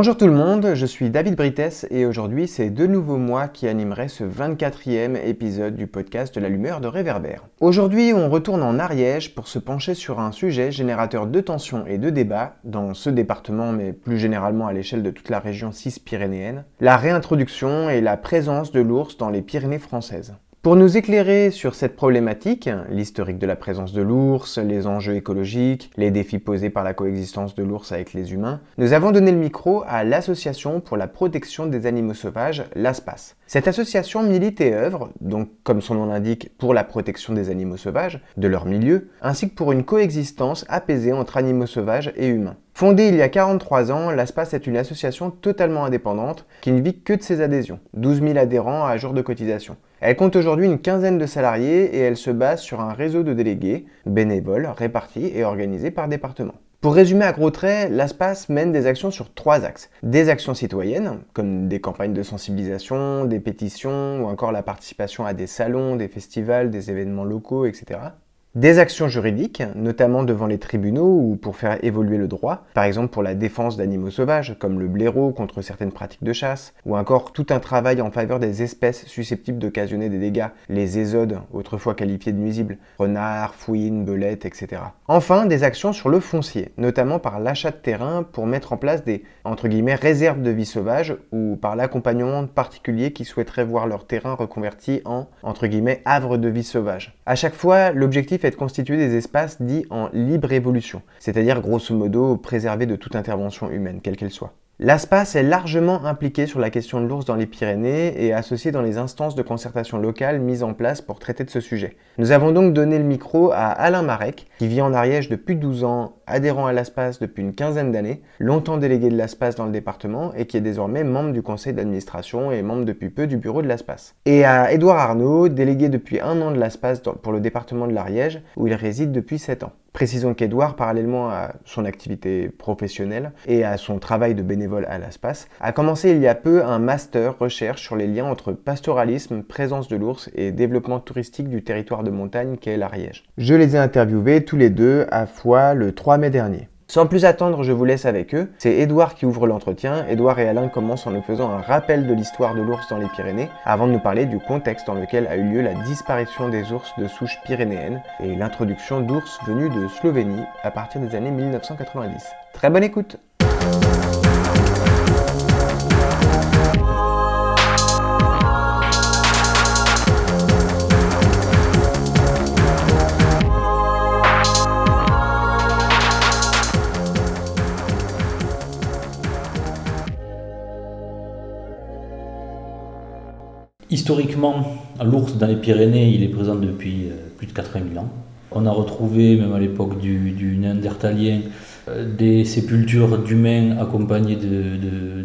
Bonjour tout le monde, je suis David Brites et aujourd'hui c'est de nouveau moi qui animerai ce 24e épisode du podcast de l'allumeur de réverbère. Aujourd'hui on retourne en Ariège pour se pencher sur un sujet générateur de tensions et de débats dans ce département mais plus généralement à l'échelle de toute la région cis-pyrénéenne, la réintroduction et la présence de l'ours dans les Pyrénées françaises. Pour nous éclairer sur cette problématique, l'historique de la présence de l'ours, les enjeux écologiques, les défis posés par la coexistence de l'ours avec les humains, nous avons donné le micro à l'Association pour la protection des animaux sauvages, l'ASPAS. Cette association milite et œuvre, donc comme son nom l'indique, pour la protection des animaux sauvages, de leur milieu, ainsi que pour une coexistence apaisée entre animaux sauvages et humains. Fondée il y a 43 ans, l'ASPAS est une association totalement indépendante qui ne vit que de ses adhésions, 12 000 adhérents à jour de cotisation. Elle compte aujourd'hui une quinzaine de salariés et elle se base sur un réseau de délégués, bénévoles, répartis et organisés par département. Pour résumer à gros traits, l'ASPAS mène des actions sur trois axes. Des actions citoyennes, comme des campagnes de sensibilisation, des pétitions ou encore la participation à des salons, des festivals, des événements locaux, etc. Des actions juridiques, notamment devant les tribunaux ou pour faire évoluer le droit, par exemple pour la défense d'animaux sauvages, comme le blaireau contre certaines pratiques de chasse, ou encore tout un travail en faveur des espèces susceptibles d'occasionner des dégâts, les ésodes, autrefois qualifiés de nuisibles, renards, fouines, belettes, etc. Enfin, des actions sur le foncier, notamment par l'achat de terrain pour mettre en place des, entre guillemets, réserves de vie sauvage, ou par l'accompagnement de particuliers qui souhaiteraient voir leur terrain reconverti en, entre guillemets, havre de vie sauvage. À chaque fois, l'objectif est de constituer des espaces dits en libre évolution, c'est-à-dire grosso modo préservés de toute intervention humaine, quelle qu'elle soit. L'ASPAS est largement impliqué sur la question de l'ours dans les Pyrénées et associé dans les instances de concertation locales mises en place pour traiter de ce sujet. Nous avons donc donné le micro à Alain Marek, qui vit en Ariège depuis 12 ans, adhérent à l'ASPAS depuis une quinzaine d'années, longtemps délégué de l'ASPAS dans le département et qui est désormais membre du conseil d'administration et membre depuis peu du bureau de l'ASPAS. Et à Édouard Arnaud, délégué depuis un an de l'ASPAS pour le département de l'Ariège, où il réside depuis 7 ans. Précisons qu'Edouard, parallèlement à son activité professionnelle et à son travail de bénévole à l'ASPAS, a commencé il y a peu un master recherche sur les liens entre pastoralisme, présence de l'ours et développement touristique du territoire de montagne qu'est l'Ariège. Je les ai interviewés tous les deux à fois le 3 mai dernier. Sans plus attendre, je vous laisse avec eux. C'est Edouard qui ouvre l'entretien. Edouard et Alain commencent en nous faisant un rappel de l'histoire de l'ours dans les Pyrénées, avant de nous parler du contexte dans lequel a eu lieu la disparition des ours de souche pyrénéenne et l'introduction d'ours venus de Slovénie à partir des années 1990. Très bonne écoute Historiquement, l'ours dans les Pyrénées, il est présent depuis euh, plus de 80 000 ans. On a retrouvé, même à l'époque du, Néandertalien, euh, des sépultures d'humains accompagnées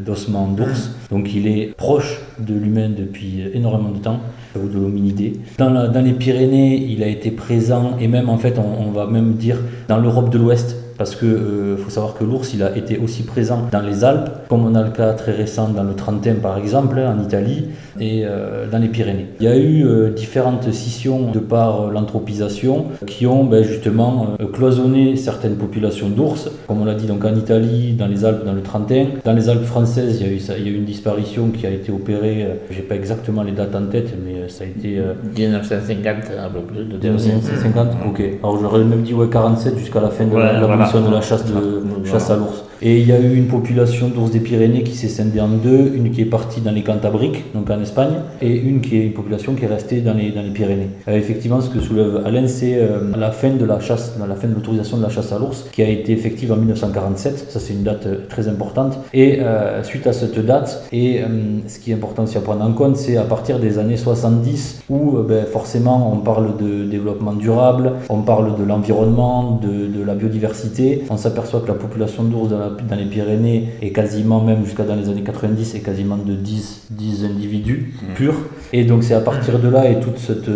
d'ossements de, d'ours. Donc il est proche de l'humain depuis énormément de temps, ou de l'hominidé. Dans, les Pyrénées, il a été présent, et même en fait, on va même dire dans l'Europe de l'Ouest, parce que euh, faut savoir que l'ours il a été aussi présent dans les Alpes, comme on a le cas très récent dans le Trentin par exemple, en Italie, et euh, dans les Pyrénées. Il y a eu euh, différentes scissions de par l'anthropisation qui ont ben, justement cloisonné certaines populations d'ours, comme on l'a dit donc en Italie, dans les Alpes, dans le Trentin. Dans les Alpes françaises, il y a eu, ça, il y a eu une disparition qui a été opérée, j'ai pas exactement les dates en tête, mais ça a été... 1950 un peu plus. De 1950 Ok. Alors j'aurais même dit ouais, 47 jusqu'à la fin de la, la de la chasse, de, chasse à l'ours. Et il y a eu une population d'ours des Pyrénées qui s'est scindée en deux, une qui est partie dans les Cantabriques, donc en Espagne, et une qui est une population qui est restée dans les, dans les Pyrénées. Euh, effectivement, ce que soulève Alain, c'est euh, la fin de la chasse, la fin de l'autorisation de la chasse à l'ours, qui a été effective en 1947. Ça, c'est une date euh, très importante. Et suite à cette date, et ce qui est important aussi à prendre en compte, c'est à partir des années 70 où ben, forcément on parle de développement durable, on parle de l'environnement, de, de la biodiversité. On s'aperçoit que la population d'ours dans la dans les Pyrénées et quasiment même jusqu'à dans les années 90 et quasiment de 10, 10 individus Mhm. purs. Et donc c'est à partir de là et toute cette,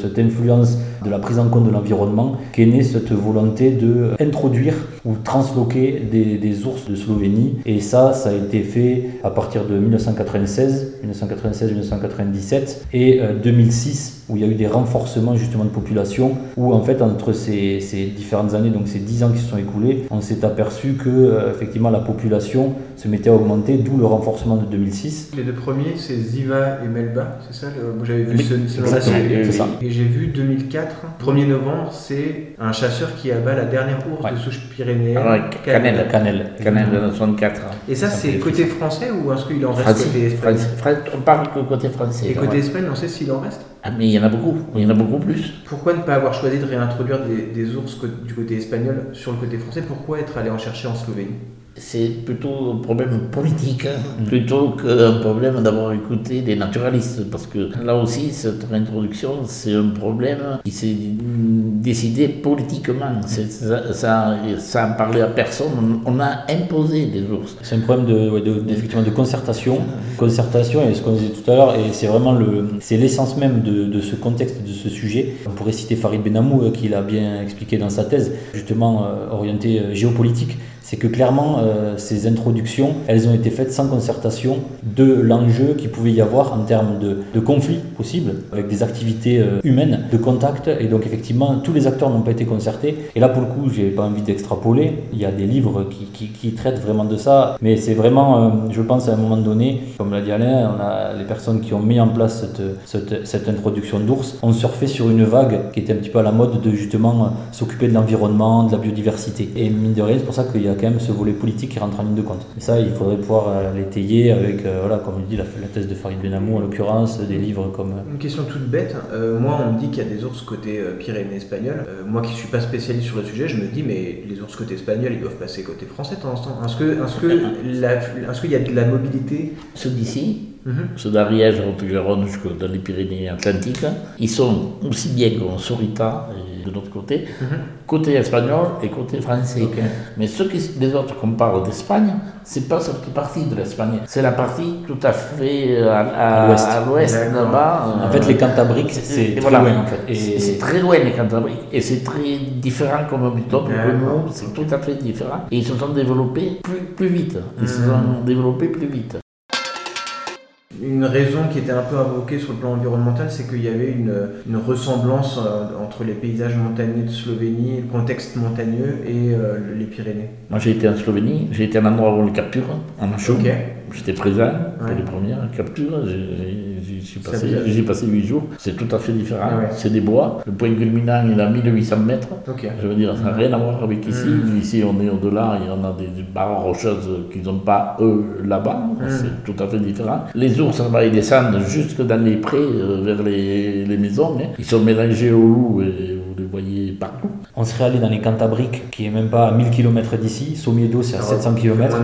cette influence de la prise en compte de l'environnement qu'est née cette volonté de introduire ou transloquer des, des ours de Slovénie. Et ça, ça a été fait à partir de 1996, 1996, 1997 et euh, 2006 où il y a eu des renforcements justement de population, où en fait entre ces, ces différentes années, donc ces 10 ans qui se sont écoulés, on s'est aperçu que euh, effectivement la population se mettait à augmenter, d'où le renforcement de 2006. Les deux premiers, c'est Ziva et Melba, c'est ça le- j'avais vu Oui, ce, nom-là. Et j'ai vu 2004, 1er novembre, c'est un chasseur qui abat la dernière ours Ouais. de souche pyrénéenne. Ah Canel. Cannelle. Canal de 64. Et ça, c'est côté français ou est-ce qu'il en reste côté espagnol? Français, on parle que côté français. Et côté ouais. Espagne, on sait s'il en reste? Ah, mais il y en a beaucoup, il y en a beaucoup plus. Pourquoi ne pas avoir choisi de réintroduire des, des ours du côté espagnol sur le côté français? Pourquoi être allé en chercher en Slovénie? C'est plutôt un problème politique, hein, plutôt qu'un problème d'avoir écouté des naturalistes. Parce que là aussi, cette réintroduction, c'est un problème qui s'est décidé politiquement. Ça, ça, ça en parlait à personne. On a imposé des ours. C'est un problème de, ouais, de- concertation, concertation et ce qu'on disait tout à l'heure, et c'est vraiment le, l'essence même de, de ce contexte, de ce sujet. On pourrait citer Farid Benamou euh, qui l'a bien expliqué dans sa thèse, justement euh, orientée euh, géopolitique. C'est que clairement, euh, ces introductions, elles ont été faites sans concertation de l'enjeu qu'il pouvait y avoir en termes de, conflits possibles, avec des activités euh, humaines, de contact, et donc effectivement, tous les acteurs n'ont pas été concertés. Et là, pour le coup, j'ai pas envie d'extrapoler. Il y a des livres qui, qui- qui traitent vraiment de ça, mais c'est vraiment, euh, je pense, à un moment donné, comme l'a dit Alain, on a les personnes qui ont mis en place cette, cette, introduction d'ours, ont surfé sur une vague qui était un petit peu à la mode de justement s'occuper de l'environnement, de la biodiversité. Et mine de rien, c'est pour ça qu'il y a quand même ce volet politique qui rentre en ligne de compte. Et ça, il faudrait pouvoir euh, l'étayer avec, euh, voilà, comme il dit, la, la thèse de Farid Benamou en l'occurrence, des livres comme. euh, Une question toute bête. euh, moi, on me dit qu'il y a des ours côté euh, Pyrénées espagnoles. Euh, moi qui suis pas spécialiste sur le sujet, je me dis, mais les ours côté espagnol, ils doivent passer côté français de temps en temps. Est-ce que, est-ce que, la- est-ce qu'il y a de la mobilité? Ceux d'ici, Mhm. ceux d'Ariège, Haute-Garonne, jusque dans les Pyrénées-Atlantiques, ils sont aussi bien qu'en Sorita, et de l'autre côté, côté espagnol et côté français. Mais ceux qui, les autres qu'on parle d'Espagne, c'est pas cette partie de l'Espagne. C'est la partie tout à fait à, à- l'ouest. à l'ouest, D'accord. là-bas. En euh, fait, les Cantabriques, c'est très voilà. loin en fait. C'est très loin les Cantabriques et c'est très différent comme biotope que nous, c'est tout à fait différent. Et ils se sont développés plus, plus vite. Ils se Mhm. sont développés plus vite. Une raison qui était un peu invoquée sur le plan environnemental, c'est qu'il y avait une, une ressemblance euh, entre les paysages montagneux de Slovénie, le contexte montagneux et euh, les Pyrénées. Moi j'ai été en Slovénie, j'ai été à un endroit où on les capture, en Macho. Ok. J'étais présent pour Ouais. les premières captures, j'y passé- passé 8 jours, c'est tout à fait différent. Ah ouais. C'est des bois, le point culminant il est à 1800 mètres. Je veux dire, ça n'a rien à voir avec ici. Mhm. Ici, on est au-delà et on a des, des barres rocheuses qu'ils n'ont pas, eux, là-bas. Mhm. C'est tout à fait différent. Les ours, là-bas, ils descendent jusque dans les prés, euh, vers les, les maisons. hein. Ils sont mélangés aux loups et vous les voyez partout. On serait allé dans les Cantabriques, qui est même pas à 1000 km d'ici. Somiedo, c'est à 700 km.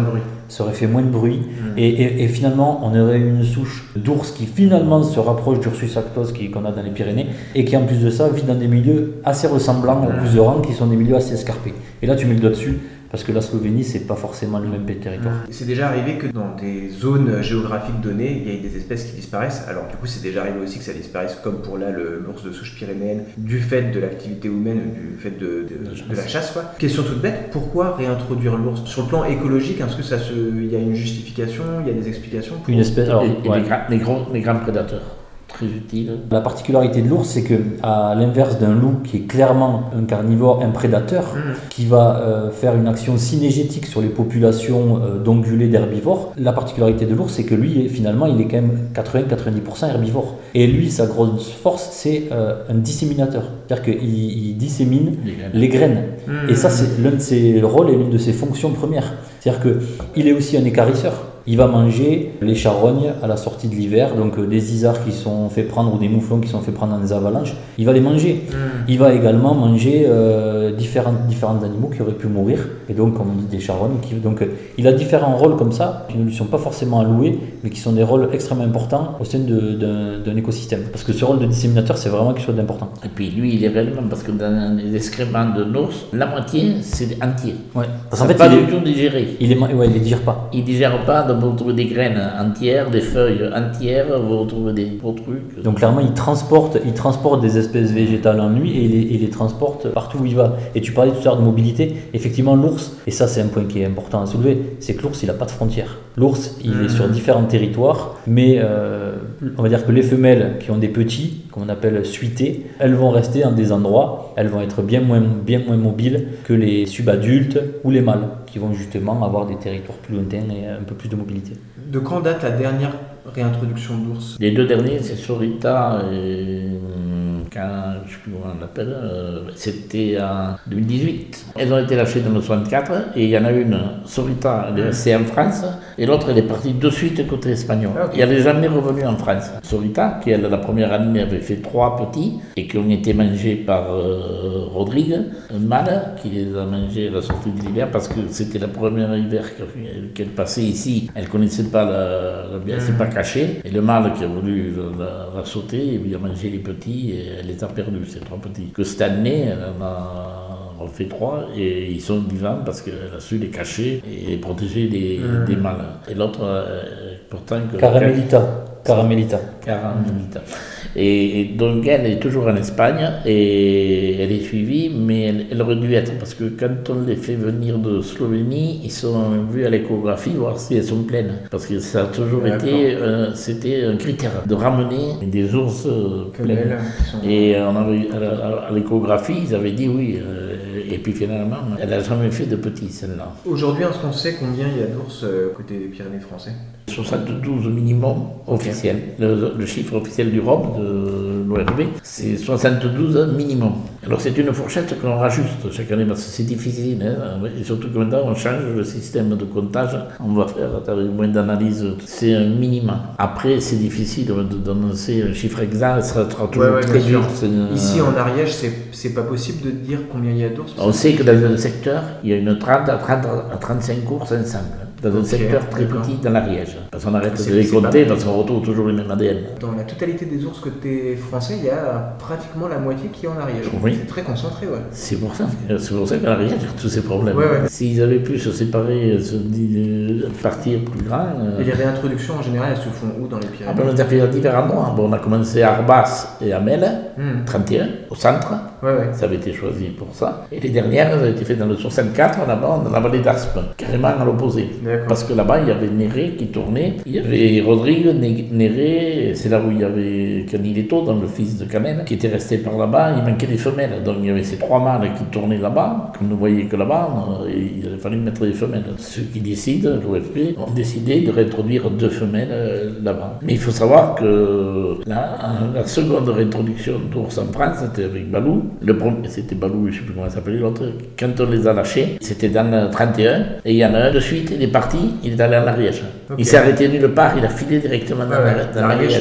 De. Ça aurait fait moins de bruit. Mm. Et, et- et finalement, on aurait eu une souche d'ours qui finalement se rapproche d'Ursus actos qui- qu'on a dans les Pyrénées et qui en plus de ça vit dans des milieux assez ressemblants aux Bouzerans qui sont des milieux assez escarpés. Et là, tu mets le doigt dessus parce que la Slovénie, c'est pas forcément le même territoire. C'est déjà arrivé que dans des zones géographiques données, il y ait des espèces qui disparaissent. Alors du coup, c'est déjà arrivé aussi que ça disparaisse, comme pour là l'ours de souche pyrénéenne, du fait de l'activité humaine, du fait de, de- de la chasse. Quoi. Question toute bête, pourquoi réintroduire l'ours? Sur le plan écologique, est-ce que ça se, il y a une justification, il y a des explications pour- Une espèce. alors, et et ouais. les, grands, les grands prédateurs, très. La particularité de l'ours, c'est que, à l'inverse d'un loup qui est clairement un carnivore, un prédateur, Mhm. qui va euh, faire une action synégétique sur les populations euh, d'ongulés d'herbivores, la particularité de l'ours, c'est que lui, finalement, il est quand même 80-90% herbivore. Et lui, sa grosse force, c'est euh, un disséminateur. C'est-à-dire qu'il il dissémine Les graines. les graines. Mhm. Et ça, c'est l'un de ses rôles et l'une de ses fonctions premières. C'est-à-dire qu'il est aussi un écarisseur. Il va manger les charognes à la sortie de l'hiver, donc euh, des isards qui sont fait prendre ou des mouflons qui sont fait prendre dans des avalanches. Il va les manger. Hmm. Il va également manger euh, différents, différents animaux qui auraient pu mourir, et donc, comme on dit, des charognes. Qui, donc, euh, il a différents rôles comme ça, qui ne lui sont pas forcément alloués, mais qui sont des rôles extrêmement importants au sein d'un écosystème. Parce que ce rôle de disséminateur, c'est vraiment quelque chose d'important. Et puis lui, il est réellement, parce que dans les excréments de l'ours, la moitié, c'est entier. Ouais. Parce fait, pas il du est, tout digéré. il est, ouais, il les digère pas. Il digère pas, donc vous retrouvez des graines entières, des feuilles entières, vous retrouvez des gros trucs. Donc clairement, il transporte, il transporte des espèces végétales en lui et il les, il les transporte partout où il va. Et tu parlais tout à l'heure de mobilité. Effectivement, l'ours, et ça c'est un point qui est important à soulever, c'est que l'ours, il n'a pas de frontières. L'ours, il est sur différents territoires, mais euh, on va dire que les femelles qui ont des petits, qu'on appelle suités, elles vont rester dans des endroits, elles vont être bien moins, bien moins mobiles que les subadultes ou les mâles, qui vont justement avoir des territoires plus lointains et un peu plus de mobilité. De quand date la dernière réintroduction d'ours Les deux derniers, c'est Sorita et. Quand, je ne sais plus comment on l'appelle, euh, c'était en 2018. Elles ont été lâchées dans le 64 et il y en a une, Sorita, elle est restée en France et l'autre, elle est partie de suite côté espagnol. Ah, ok. Et elle n'est jamais revenue en France. Sorita, qui elle, la première année avait fait trois petits et qui ont été mangés par euh, Rodrigue, un mâle qui les a mangés à la sortie de l'hiver parce que c'était la première hiver qu'elle- passait ici. Elle connaissait pas la, la elle s'est pas cachée. Et le mâle qui a voulu la, la sauter, il a mangé les petits et elle les a perdus, ces trois petits. Que cette année, elle en a refait trois et ils sont vivants parce qu'elle a su les cacher et protéger des, des mâles. Et l'autre, euh, pourtant, que Caramelita. Caramelita. Caramelita. Et, et donc elle est toujours en Espagne et elle est suivie, mais elle, elle aurait dû être, parce que quand on les fait venir de Slovénie, ils sont vus à l'échographie voir si elles sont pleines. Parce que ça a toujours été, euh, c'était un critère de ramener des ours euh, pleines. Sont- Et on avait, à l'échographie, ils avaient dit oui. euh, et puis finalement, elle n'a jamais fait de petits, celle-là. Aujourd'hui, est-ce qu'on sait combien il y a d'ours euh, côté des Pyrénées français? 72 minimum officiel. Le, le chiffre officiel du ROM, de l'ORB, c'est 72 minimum. Alors c'est une fourchette qu'on rajuste chaque année parce que c'est difficile. hein. Et surtout que maintenant on change le système de comptage. On va faire avec moins d'analyse. C'est un minimum. Après c'est difficile de d'annoncer un chiffre exact. Ça sera toujours Ouais, ouais, très bien dur. sûr. C'est une- Ici en Ariège, c'est pas possible de dire combien il y a d'ours On que- sait que dans le secteur, il y a une 30 à, 30 à 35 courses ensemble. Dans un secteur très petit dans l'Ariège. Parce qu'on arrête de les compter parce qu'on retrouve toujours les mêmes ADN. Dans la totalité des ours côté français, il y a pratiquement la moitié qui est en Ariège. Oui. C'est très concentré, ouais. C'est pour ça, c'est pour ça qu'à l'Ariège, il y a tous ces problèmes. Ouais, ouais. S'ils avaient pu se séparer, se partir plus grand. euh, Et les réintroductions en général, elles se font où dans les ah Pyrénées ben, on a fait différents endroits. Bon, on a commencé à Arbas et à Mel, Hmm. 31, au centre. Ouais. Ça avait été choisi pour ça. Et les dernières, elles ont été faites dans le 64, là-bas, dans la vallée d'Aspe, carrément à l'opposé. Parce que là-bas, il y avait Néré qui tournait, il y avait Rodrigue, Né- Néré, c'est là où il y avait Canileto, dans le fils de Canel, qui était resté par là-bas, il manquait des femelles. Donc il y avait ces trois mâles qui tournaient là-bas, comme ne voyait que là-bas, il fallu mettre des femelles. Ceux qui décident, l'OFP, ont décidé de réintroduire deux femelles euh, là-bas. Mais il faut savoir que la, la seconde réintroduction d'ours en France, c'était avec Balou. Le premier, c'était Balou, je ne sais plus comment ça s'appelait l'autre. Quand on les a lâchés, c'était dans le 31, et il y en a un de suite, il est parti, il est allé en Ariège. Il s'est arrêté nulle part, il a filé directement dans, Ouais, ouais. la- dans L'Ariège.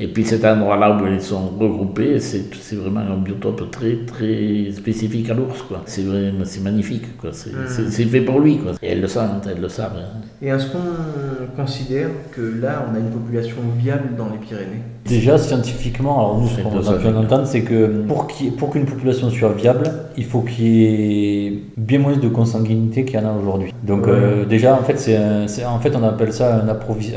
Et puis cet endroit-là où ils sont regroupés, c'est c'est vraiment un biotope très très spécifique à l'ours. quoi. C'est magnifique. quoi. C'est c'est- c'est fait pour lui. quoi. Et elles le sentent, elles le savent. hein. Et est-ce qu'on considère que là, on a une population viable dans les Pyrénées? Déjà, scientifiquement, alors nous, ce qu'on a pu entendre, c'est que pour qu'une population soit viable, il faut qu'il y ait bien moins de consanguinité qu'il y en a aujourd'hui. Donc, Ouais. euh, déjà, en fait, un- en fait, on appelle ça un,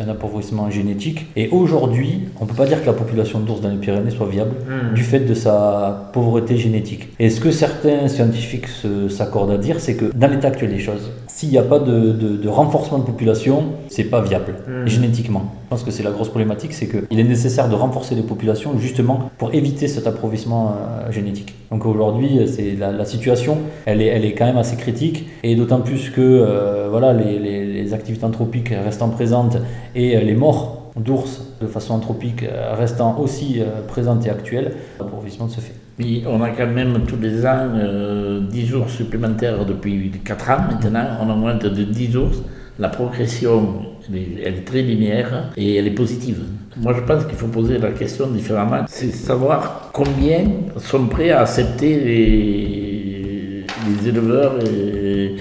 appauvrissement génétique. Et aujourd'hui, on ne peut pas dire que la population d'ours dans les Pyrénées soit viable Hmm. du fait de sa pauvreté génétique. Et ce que certains scientifiques s'accordent à dire, c'est que dans l'état actuel des choses, s'il n'y a pas de, de- de renforcement de population, c'est pas viable Mm. génétiquement. Je pense que c'est la grosse problématique, c'est qu'il est nécessaire de renforcer les populations justement pour éviter cet appauvrissement euh, génétique. Donc aujourd'hui, c'est la, la situation, elle est, elle est quand même assez critique, et d'autant plus que euh, voilà, les, les- les activités anthropiques restant présentes et euh, les morts d'ours de façon anthropique euh, restant aussi présentes et actuelles, l'appauvrissement se fait. On a quand même tous les ans euh, 10 jours supplémentaires depuis 4 ans maintenant. On augmente de 10 ours la progression, elle est, elle est très linéaire et elle est positive. Moi, je pense qu'il faut poser la question différemment. C'est savoir combien sont prêts à accepter les, les éleveurs et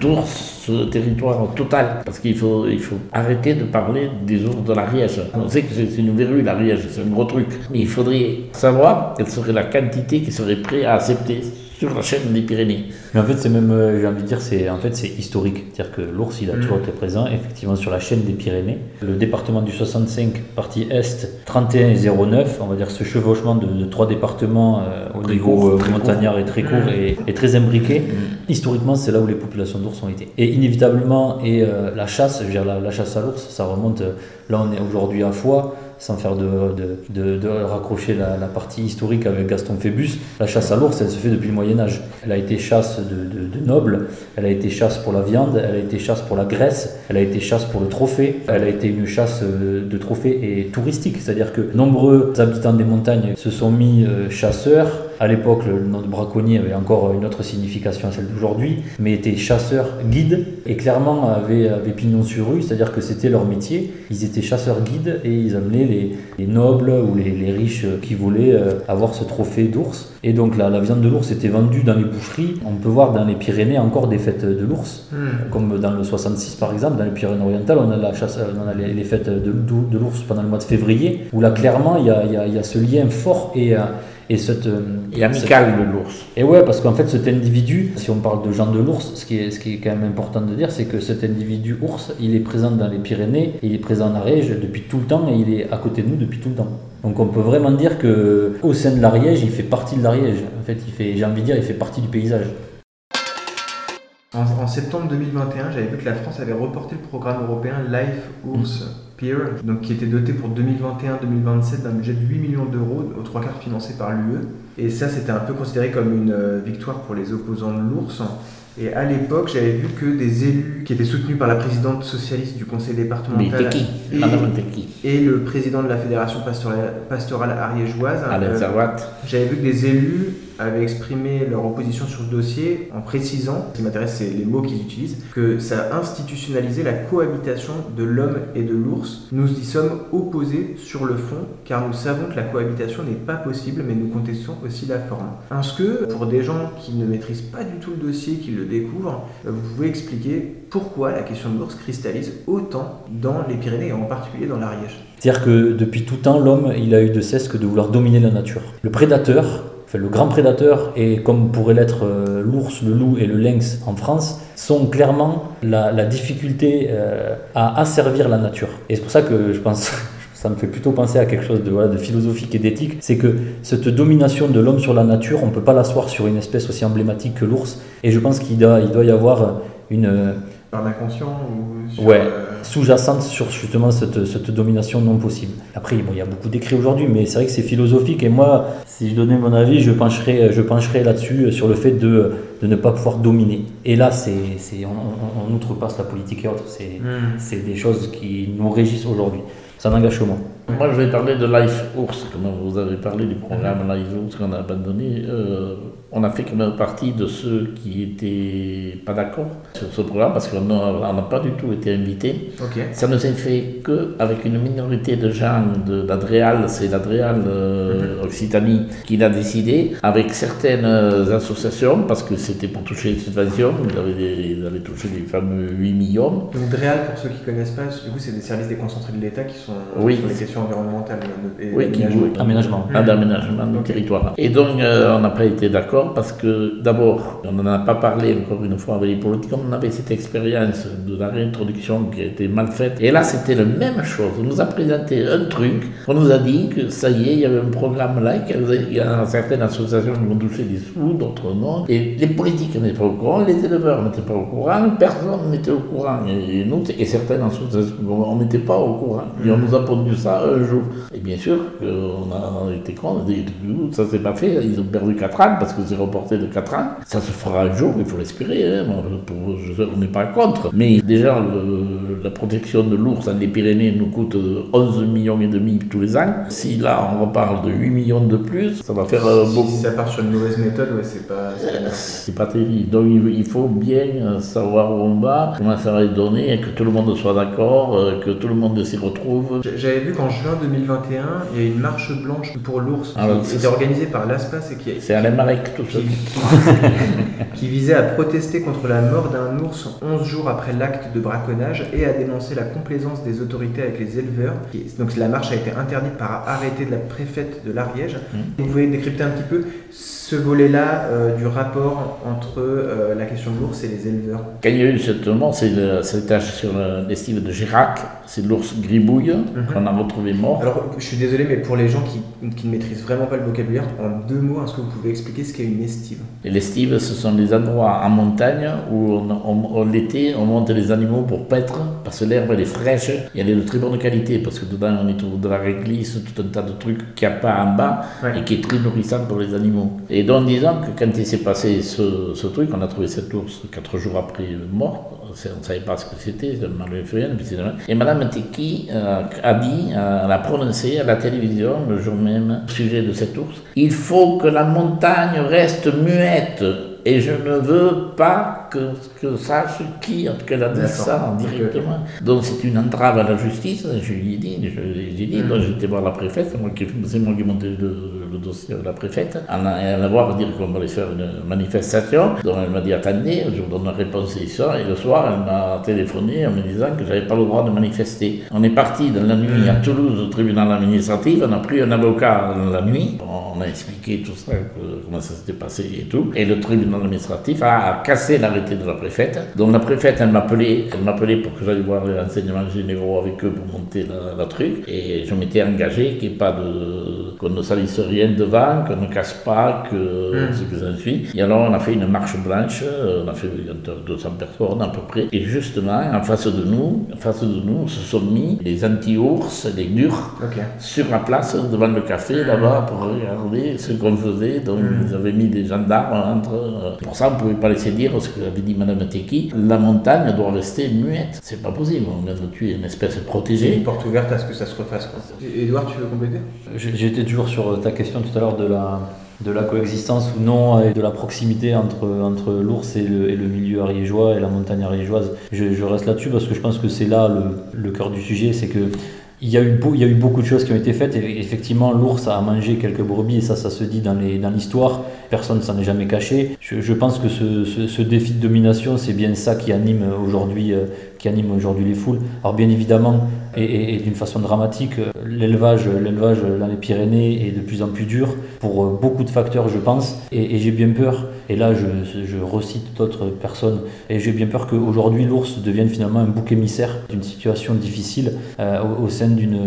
d'ours sur le territoire total. Parce qu'il faut, il faut arrêter de parler des ours de l'Ariège. On sait que c'est une verrue, l'Ariège, c'est un gros truc. Mais il faudrait savoir quelle serait la quantité qui serait prêt à accepter sur la chaîne des Pyrénées. Mais en fait, c'est même, euh, j'ai envie de dire, c'est en fait c'est historique. C'est-à-dire que l'ours, il a toujours été présent, effectivement, sur la chaîne des Pyrénées. Le département du 65, partie est, 31 et 09, on va dire ce chevauchement de, de trois départements euh, au Très niveau court, euh, montagnard et très court et, et très imbriqué. Historiquement, c'est là où les populations d'ours ont été. Et inévitablement, et euh, la chasse, je veux dire, la, la chasse à l'ours, ça remonte. là, on est aujourd'hui à Foix sans faire de, de, de- raccrocher la, partie historique avec Gaston Phébus, la chasse à l'ours, elle se fait depuis le Moyen Âge. Elle a été chasse de nobles, elle a été chasse pour la viande, elle a été chasse pour la graisse, elle a été chasse pour le trophée, elle a été une chasse euh, de trophée et touristique, c'est-à-dire que nombreux habitants des montagnes se sont mis euh, chasseurs. À l'époque, le nom de braconnier avait encore une autre signification à celle d'aujourd'hui, mais étaient chasseurs guides et clairement avaient, avaient pignon sur rue, c'est-à-dire que c'était leur métier. Ils étaient chasseurs guides et ils amenaient les, les nobles ou les, les riches qui voulaient euh, avoir ce trophée d'ours. Et donc la, la viande de l'ours était vendue dans les boucheries. On peut voir dans les Pyrénées encore des fêtes de l'ours, comme dans le 66 par exemple, dans les Pyrénées-Orientales, on a, la chasse, euh, on a les, les fêtes de, de- de l'ours pendant le mois de février, où là clairement il y a, il y a- il y a ce lien fort et, euh, et cette... euh, Et amical de l'ours. et ouais, parce qu'en fait, cet individu, si on parle de Jean de l'ours, ce qui est, ce qui est quand même important de dire, c'est que cet individu ours, il est présent dans les Pyrénées, il est présent en Ariège depuis tout le temps et il est à côté de nous depuis tout le temps. Donc on peut vraiment dire que au sein de l'Ariège, il fait partie de l'Ariège. En fait, il fait, j'ai envie de dire, il fait partie du paysage. En, en septembre 2021, j'avais vu que la France avait reporté le programme européen Life Ours Peer, donc qui était doté pour 2021-2027 d'un budget de 8 millions d'euros, aux trois quarts financé par l'UE. Et ça, c'était un peu considéré comme une euh, victoire pour les opposants de l'ours. Et à l'époque, j'avais vu que des élus qui étaient soutenus par la présidente socialiste du conseil départemental et, le président de la fédération pastorale, pastorale ariégeoise, euh, j'avais vu que des élus avaient exprimé leur opposition sur le dossier en précisant, ce qui m'intéresse c'est les mots qu'ils utilisent, que ça institutionnalisait la cohabitation de l'homme et de l'ours. Nous y sommes opposés sur le fond car nous savons que la cohabitation n'est pas possible mais nous contestons aussi la forme. Est-ce que pour des gens qui ne maîtrisent pas du tout le dossier, qui le découvrent, vous pouvez expliquer pourquoi la question de l'ours cristallise autant dans les Pyrénées et en particulier dans l'Ariège C'est-à-dire que depuis tout temps, l'homme, il a eu de cesse que de vouloir dominer la nature. Le prédateur, enfin, le grand prédateur, et comme pourrait l'être euh, l'ours, le loup et le lynx en France, sont clairement la, la difficulté euh, à asservir la nature. Et c'est pour ça que je pense... Ça me fait plutôt penser à quelque chose de, voilà, de philosophique et d'éthique. C'est que cette domination de l'homme sur la nature, on ne peut pas l'asseoir sur une espèce aussi emblématique que l'ours. Et je pense qu'il doit, il doit y avoir une, Par l'inconscient ou sur, Ouais. euh, sous-jacente sur justement cette, cette domination non possible. Après, bon, il y a beaucoup d'écrits aujourd'hui, mais c'est vrai que c'est philosophique. Et moi, si je donnais mon avis, je pencherais, je pencherais là-dessus, euh, sur le fait de, de ne pas pouvoir dominer. Et là, c'est, c'est, on, on- outrepasse la politique et autres. C'est, Hmm. c'est des choses qui nous régissent aujourd'hui. Ça n'engage que moi. Moi, je vais parler de Life Ours, comme vous avez parlé du programme Life Ours qu'on a abandonné. Euh, on a fait quand même partie de ceux qui étaient pas d'accord sur ce programme parce qu'on n'a pas du tout été invités. Ok. Ça ne s'est fait qu'avec une minorité de gens de l'Adréal, c'est l'Adréal euh, Occitanie qui l'a décidé, avec certaines euh, associations, parce que c'était pour toucher les subventions, ils avaient, des- ils avaient touché les fameux 8 millions. Donc DREAL, pour ceux qui connaissent pas, du coup, c'est des services déconcentrés de l'État qui sont Oui. sur les questions environnementales et Oui. Aménagement. du territoire. Et donc, euh, on n'a pas été d'accord parce que, d'abord, on n'en a pas parlé encore une fois avec les politiques, on avait cette expérience de la réintroduction qui a été mal faite. Et là, c'était la même chose. On nous a présenté un truc, on nous a dit que ça y est, il y avait un programme là, qu'il y a certaines associations qui vont toucher des sous, d'autres non. Et les politiques n'étaient pas au courant, les éleveurs n'étaient pas au courant, personne n'était au courant. Et nous, et certaines associations, on n'était pas au courant. Et on nous a pondu ça un jour. Et bien sûr qu'on a été con, ça s'est pas fait, ils ont perdu 4 ans parce que c'est reporté de 4 ans. Ça se fera un jour, il faut l'espérer, hein. on n'est pas contre. Mais déjà, la protection de l'ours dans les Pyrénées nous coûte 11 millions et demi tous les ans. Si là on reparle de 8 millions de plus, ça va faire euh, beaucoup. Si ça part sur une mauvaise méthode, ouais, c'est pas. C'est pas terrible. Donc il faut bien savoir où on va, comment ça va être donné, et que tout le monde soit d'accord, euh, que tout le monde s'y retrouve. J'avais vu qu'en juin 2021, il y a une marche blanche pour l'ours ah, qui était organisée par l'ASPAS et qui. C'est Alain Marek qui visait à protester contre la mort d'un ours 11 jours après l'acte de braconnage et à dénoncer la complaisance des autorités avec les éleveurs. Donc la marche a été interdite par arrêté de la préfète de l'Ariège. Mmh. Vous pouvez décrypter un petit peu ce volet-là euh, du rapport entre euh, la question de l'ours et les éleveurs? Quand il y a eu cette mort, c'est l'étage sur l'estime de Girac, c'est l'ours gribouille mhm. qu'on a retrouvé mort. Alors, je suis désolé, mais pour les gens qui, qui, ne maîtrisent vraiment pas le vocabulaire, en deux mots, est-ce que vous pouvez expliquer ce qu'est une estive L'estive, ce sont des endroits en montagne où on, l'été, on monte les animaux pour paître, parce que l'herbe elle est fraîche et elle est de très bonne qualité, parce que dedans on y trouve de la réglisse, tout un tas de trucs qu'il n'y a pas en bas et qui est très nourrissant pour les animaux. Et donc, disons que quand il s'est passé ce, ce, truc, on a trouvé cette ours quatre jours après mort, on ne savait pas ce que c'était, et Madame Teki euh, a dit, euh, elle a prononcé à la télévision le jour même, au sujet de cette ours, il faut que la montagne reste muette et je ne veux pas que, que sache qui, en tout cas, a dit ça directement. Donc c'est une entrave à la justice, je lui ai dit, je, j'ai dit, mm. j'étais voir la préfète, c'est moi qui, ai monté le, dossier de la préfète, elle a, elle voir dire qu'on allait faire une manifestation, donc elle m'a dit, attendez, je vous donne la réponse et ça, et le soir, elle m'a téléphoné en me disant que j'avais pas le droit de manifester. On est parti dans la nuit à Toulouse au tribunal administratif, on a pris un avocat dans la nuit, on a expliqué tout ça, comment ça s'était passé et tout, et le tribunal administratif a cassé de la préfète. Donc la préfète, elle m'appelait, elle m'appelait pour que j'aille voir les renseignements généraux avec eux pour monter la, truc. Et je m'étais engagé qu'il pas de, qu'on ne salisse rien devant, qu'on ne casse pas, que mmh. ce que ça suit. Et alors on a fait une marche blanche, on a fait 200 personnes à peu près. Et justement, en face de nous, en face de nous, se sont mis les anti-ours, les durs, sur la place devant le café là-bas pour regarder ce qu'on faisait. Donc mmh. ils avaient mis des gendarmes entre euh, pour ça, on ne pouvait pas laisser dire ce qu'avait dit Madame Teki, la montagne doit rester muette. C'est pas possible, on vient de tuer une espèce protégée. Une porte ouverte à ce que ça se refasse. Edouard, tu veux compléter? J'étais toujours sur ta question tout à l'heure de la, de la coexistence ou non et de la proximité entre, entre l'ours et le, et le, milieu ariégeois et la montagne ariégeoise. Je, reste là-dessus parce que je pense que c'est là le, le cœur du sujet, c'est que il y, a eu, il y a eu beaucoup de choses qui ont été faites. Et effectivement, l'ours a mangé quelques brebis, et ça, ça se dit dans l'histoire. Personne ne s'en est jamais caché. Je, pense que ce, ce, défi de domination, c'est bien ça qui anime aujourd'hui euh, anime aujourd'hui les foules. Alors bien évidemment, et, d'une façon dramatique, euh, l'élevage, l'élevage dans les Pyrénées est de plus en plus dur pour euh, beaucoup de facteurs, je pense. Et, j'ai bien peur, et là je, je recite d'autres personnes, et j'ai bien peur qu'aujourd'hui l'ours devienne finalement un bouc émissaire d'une situation difficile au, sein d'une,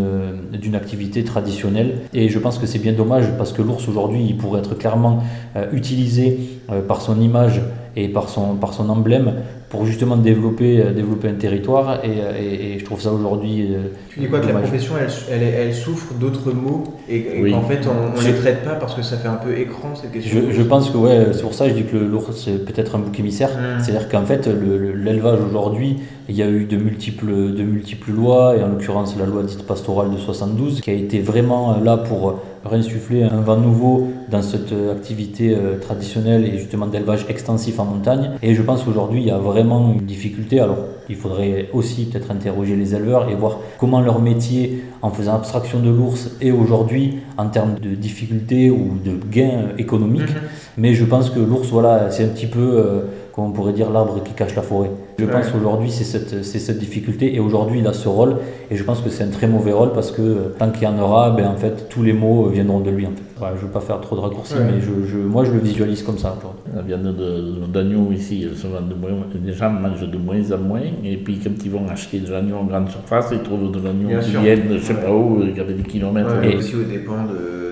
d'une activité traditionnelle. Et je pense que c'est bien dommage parce que l'ours aujourd'hui, il pourrait être clairement utilisé par son image et par son, par son emblème pour justement développer, euh, développer un territoire. Et, et, je trouve ça aujourd'hui. Euh, tu dis quoi que la profession, elle, elle, elle souffre d'autres mots et, qu'en fait, on ne les traite pas parce que ça fait un peu écran cette question Je, je pense que ouais, c'est pour ça que je dis que l'ours, c'est peut-être un bouc émissaire. Mmh. C'est-à-dire qu'en fait, l'élevage aujourd'hui, il y a eu de multiples, de multiples lois, et en l'occurrence la loi dite pastorale de 72, qui a été vraiment là pour réinsuffler un vent nouveau dans cette activité euh, traditionnelle et justement d'élevage extensif en montagne. Et je pense qu'aujourd'hui, il y a vraiment une difficulté. Alors, il faudrait aussi peut-être interroger les éleveurs et voir comment leur métier, en faisant abstraction de l'ours, est aujourd'hui en termes de difficultés ou de gains économiques. Mm-hmm. Mais je pense que l'ours, voilà, c'est un petit peu... Euh, comme on pourrait dire, l'arbre qui cache la forêt. Je pense qu'aujourd'hui, c'est cette, cette, difficulté, et aujourd'hui, il a ce rôle, et je pense que c'est un très mauvais rôle, parce que euh, tant qu'il y en aura, ben, en fait, tous les mots euh, viendront de lui. En fait. je ne veux pas faire trop de raccourcis, mais je, je, moi, je le visualise comme ça. La viande d'agneau ici, elle se vend de moins, les gens mangent de moins en moins, et puis quand ils vont acheter de l'agneau en grande surface, ils trouvent de l'agneau qui vient de je ne sais pas où, il y avait des kilomètres. et aussi au dépend de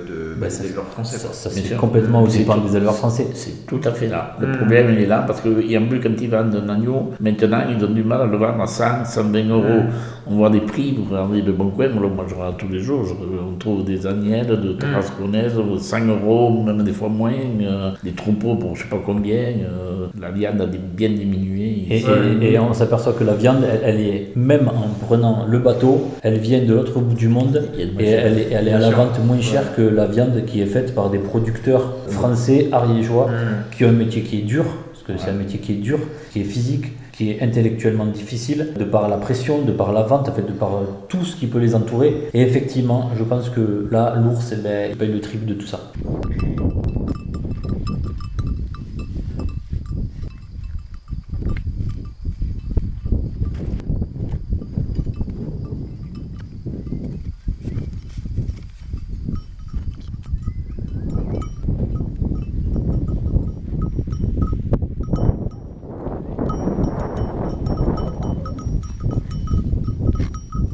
bah, des éleveurs français. Ça, ça c'est complètement aussi par des éleveurs français. C'est tout à fait là. Le problème, il est là parce qu'il y a un peu quand ils vendent un agneau, maintenant, ils ont du mal à le vendre à 100, 120 euros. On voit des prix, vous regardez le bon coin, moi je regarde tous les jours, on trouve des agnelles de tarasconaises, 100 euros, même des fois moins, euh, des troupeaux pour je sais pas combien, euh, la viande a bien diminué. Et, on s'aperçoit que la viande, elle, est, même en prenant le bateau, elle vient de l'autre bout du monde et elle est, elle est à la vente moins chère que la viande qui est faite par des producteurs français, ariégeois, qui ont un métier qui est dur, parce que c'est un métier qui est dur, qui est physique, qui est intellectuellement difficile, de par la pression, de par la vente, en fait, de par euh, tout ce qui peut les entourer. Et effectivement, je pense que là, l'ours, eh ben, il paye le triple de tout ça.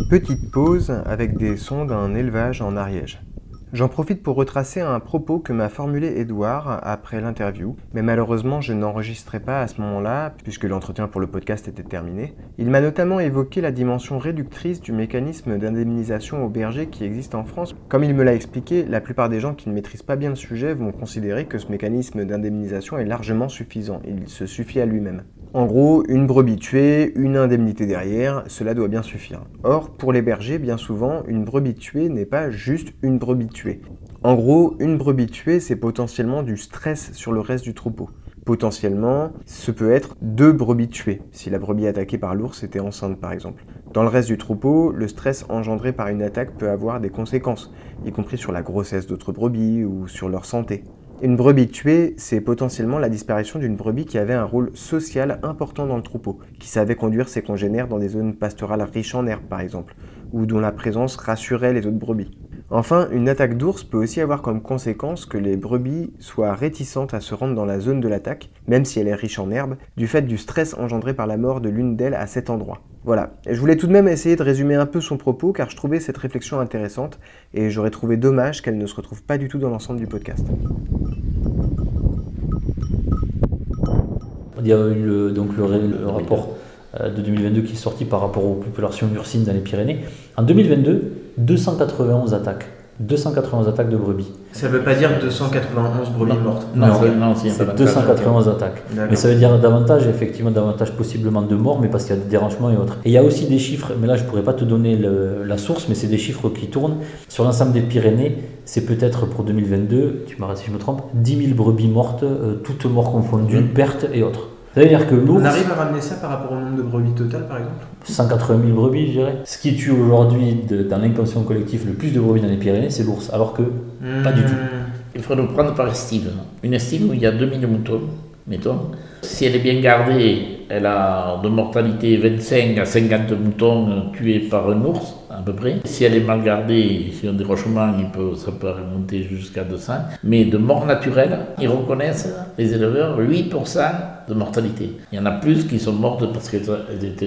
Petite pause avec des sons d'un élevage en Ariège. J'en profite pour retracer un propos que m'a formulé Edouard après l'interview, mais malheureusement je n'enregistrais pas à ce moment-là, puisque l'entretien pour le podcast était terminé. Il m'a notamment évoqué la dimension réductrice du mécanisme d'indemnisation au berger qui existe en France. Comme il me l'a expliqué, la plupart des gens qui ne maîtrisent pas bien le sujet vont considérer que ce mécanisme d'indemnisation est largement suffisant, il se suffit à lui-même. En gros, une brebis tuée, une indemnité derrière, cela doit bien suffire. Or, pour les bergers, bien souvent, une brebis tuée n'est pas juste une brebis tuée. En gros, une brebis tuée, c'est potentiellement du stress sur le reste du troupeau. Potentiellement, ce peut être deux brebis tuées, si la brebis attaquée par l'ours était enceinte par exemple. Dans le reste du troupeau, le stress engendré par une attaque peut avoir des conséquences, y compris sur la grossesse d'autres brebis ou sur leur santé. Une brebis tuée, c'est potentiellement la disparition d'une brebis qui avait un rôle social important dans le troupeau, qui savait conduire ses congénères dans des zones pastorales riches en herbes par exemple, ou dont la présence rassurait les autres brebis. Enfin, une attaque d'ours peut aussi avoir comme conséquence que les brebis soient réticentes à se rendre dans la zone de l'attaque, même si elle est riche en herbes, du fait du stress engendré par la mort de l'une d'elles à cet endroit. Voilà, je voulais tout de même essayer de résumer un peu son propos car je trouvais cette réflexion intéressante et j'aurais trouvé dommage qu'elle ne se retrouve pas du tout dans l'ensemble du podcast. Il y a eu le, donc le, rapport euh, de 2022 qui est sorti par rapport aux populations ursines dans les Pyrénées. En 2022, 291 attaques 291 attaques de brebis. Ça ne veut pas dire 291 brebis mortes. Non, non, c'est 291 attaques. Mais ça veut dire davantage, effectivement, davantage possiblement de morts, mais parce qu'il y a des dérangements et autres. Et il y a aussi des chiffres, mais là je ne pourrais pas te donner la source, mais c'est des chiffres qui tournent. Sur l'ensemble des Pyrénées, c'est peut-être pour 2022, tu m'arrêtes si je me trompe, 10 000 brebis mortes, euh, toutes morts confondues, pertes et autres. Ça veut dire que On arrive à ramener ça par rapport au nombre de brebis total, par exemple? 180 000 brebis, je dirais. Ce qui tue aujourd'hui dans l'inconscient collectif le plus de brebis dans les Pyrénées, c'est l'ours, alors que pas du tout. Hmm. Il faut nous prendre par estime. Une estime où il y a 2 millions de moutons, mettons. Si elle est bien gardée, elle a de mortalité 25 à 50 moutons tués par un ours à peu près. Si elle est mal gardée, si un dérochement, il ça peut remonter jusqu'à 200. Mais de mort naturelle, ils reconnaissent, les éleveurs, 8% de mortalité. Il y en a plus qui sont mortes parce qu'elles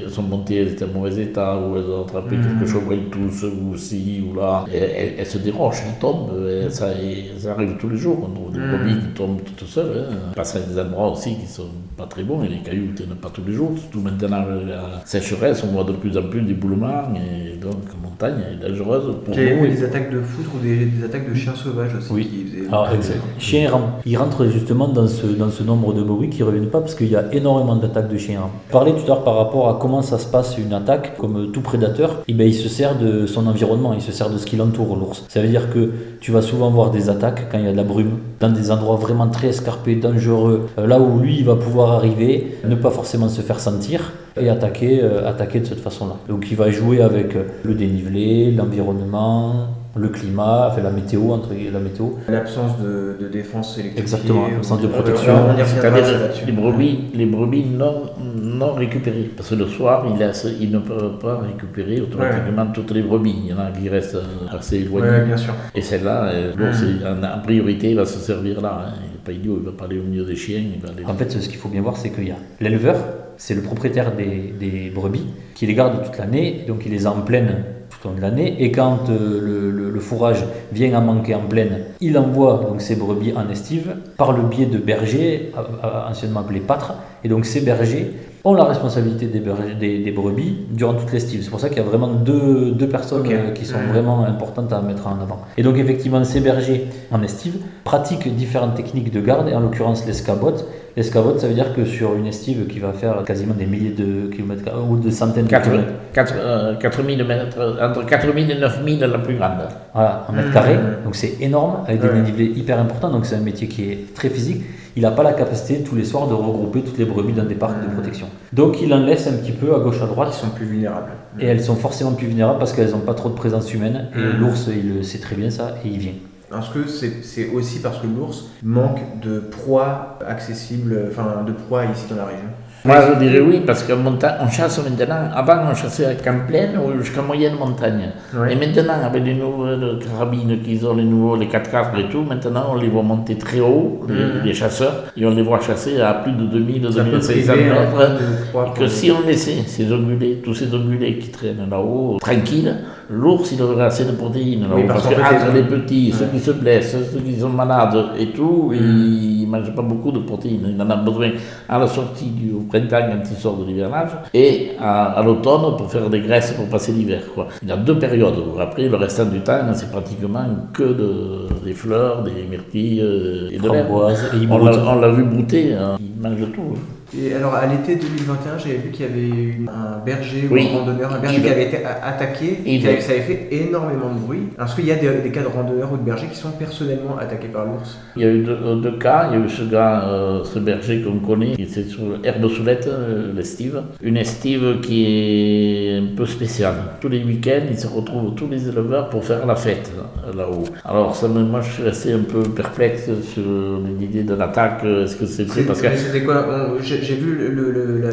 sont montées, elles étaient en mauvais état, ou elles ont attrapé mmh. quelque chose, elles toussent, ou ci, ou là. elles, se dérochent, elles tombent. ça, ça, arrive tous les jours. On trouve des mmh. brebis qui tombent toutes seules. Hein. À des endroits aussi qui sont pas très bons, et les cailloux ne tiennent pas tous les jours. Surtout maintenant, la sécheresse, on voit de plus en plus d'éboulements, et donc montagne est dangereuse pour Il y avait des attaques de foudre ou des, attaques de chiens sauvages aussi. Oui. Alors, Chiens ils rentrent justement dans ce, dans ce nombre de bruits qui ne reviennent pas parce qu'il y a énormément d'attaques de chiens. Parler tout à l'heure par rapport à comment ça se passe une attaque, comme tout prédateur, eh ben, il se sert de son environnement, il se sert de ce qui l'entoure, l'ours. Ça veut dire que tu vas souvent voir des attaques quand il y a de la brume, dans des endroits vraiment très escarpés, dangereux, euh, là où lui il va pouvoir arriver, ne pas forcément se faire sentir et attaquer, euh, attaquer de cette façon-là. Donc il va jouer avec euh, le dénivelé, l'environnement, le climat, enfin la météo, entre la météo. L'absence de, défense électrique. Exactement, l'absence de protection. les brebis, les brebis non, non récupérées. Parce que le soir, il, ne peut pas récupérer automatiquement toutes les brebis. Il y en a qui restent assez éloignées. bien sûr. Et celle-là, mmh. en, priorité, il va se servir là. Hein. Il n'est pas idiot, il va pas aller au milieu des chiens. En fait, ce qu'il faut bien voir, c'est qu'il y a l'éleveur, c'est le propriétaire des, des, brebis, qui les garde toute l'année, donc il les a en pleine tout au long de l'année. Et quand le, le, fourrage vient à manquer en plaine, il envoie donc ces brebis en estive par le biais de bergers, anciennement appelés pâtres. Et donc ces bergers ont la responsabilité des, des, brebis durant toute l'estive. C'est pour ça qu'il y a vraiment deux, deux personnes euh, qui sont vraiment importantes à mettre en avant. Et donc effectivement, ces bergers en estive pratiquent différentes techniques de garde, et en l'occurrence l'escabote. L'escabote, ça veut dire que sur une estive qui va faire quasiment des milliers de kilomètres ou de centaines de kilomètres. 4, 4000 mètres, entre 4000 et 9000 la plus grande. Voilà, en mètre mmh. carré. Donc c'est énorme, avec des dénivelés hyper importants. Donc c'est un métier qui est très physique il n'a pas la capacité tous les soirs de regrouper toutes les brebis dans des parcs de protection. Donc il en laisse un petit peu à gauche à droite. Ils sont plus vulnérables. Et elles sont forcément plus vulnérables parce qu'elles n'ont pas trop de présence humaine. Et mmh. l'ours, il sait très bien ça et il vient. Est-ce que c'est aussi parce que l'ours manque de proies accessibles, enfin de proies ici dans la région moi, je dirais oui, parce qu'on on chasse maintenant. Avant, on chassait à plaine ou jusqu'à moyenne montagne. Et maintenant, avec les nouvelles carabines qu'ils ont, les nouveaux, les 4 4 et tout, maintenant, on les voit monter très haut, les, mhm. chasseurs, et on les voit chasser à plus de 2000, 2500 mètres. Que si on laissait ces ongulés, tous ces ongulés qui traînent là-haut, tranquilles, l'ours, il aurait assez de protéines. parce, que entre les petits, ceux qui se blessent, ceux qui sont malades et tout, il ne mange pas beaucoup de protéines. Il en a besoin à la sortie du printemps quand il sort de l'hivernage et à, l'automne pour faire des graisses pour passer l'hiver. Il y a deux périodes. Après, le restant du temps, c'est pratiquement que de, des fleurs, des myrtilles euh, et de l'herbe. On l'a vu brouter, hein. il mange tout. Hein. Et alors, à l'été 2021, j'avais vu qu'il y avait un berger ou un randonneur, un berger qui avait été attaqué, et qui avait, ça avait fait énormément de bruit. Est-ce qu'il y a des, cas de randonneurs ou de bergers qui sont personnellement attaqués par l'ours Il y a eu deux, cas. Il y a eu ce gars, euh, ce berger qu'on connaît, qui était sur l'herbe soulette, euh, l'estive. Une estive qui est un peu spéciale. Tous les week-ends, ils se retrouvent tous les éleveurs pour faire la fête là-haut. Alors, ça, moi, je suis resté un peu perplexe sur l'idée de l'attaque. Est-ce que c'est parce que. C'était quoi j'ai vu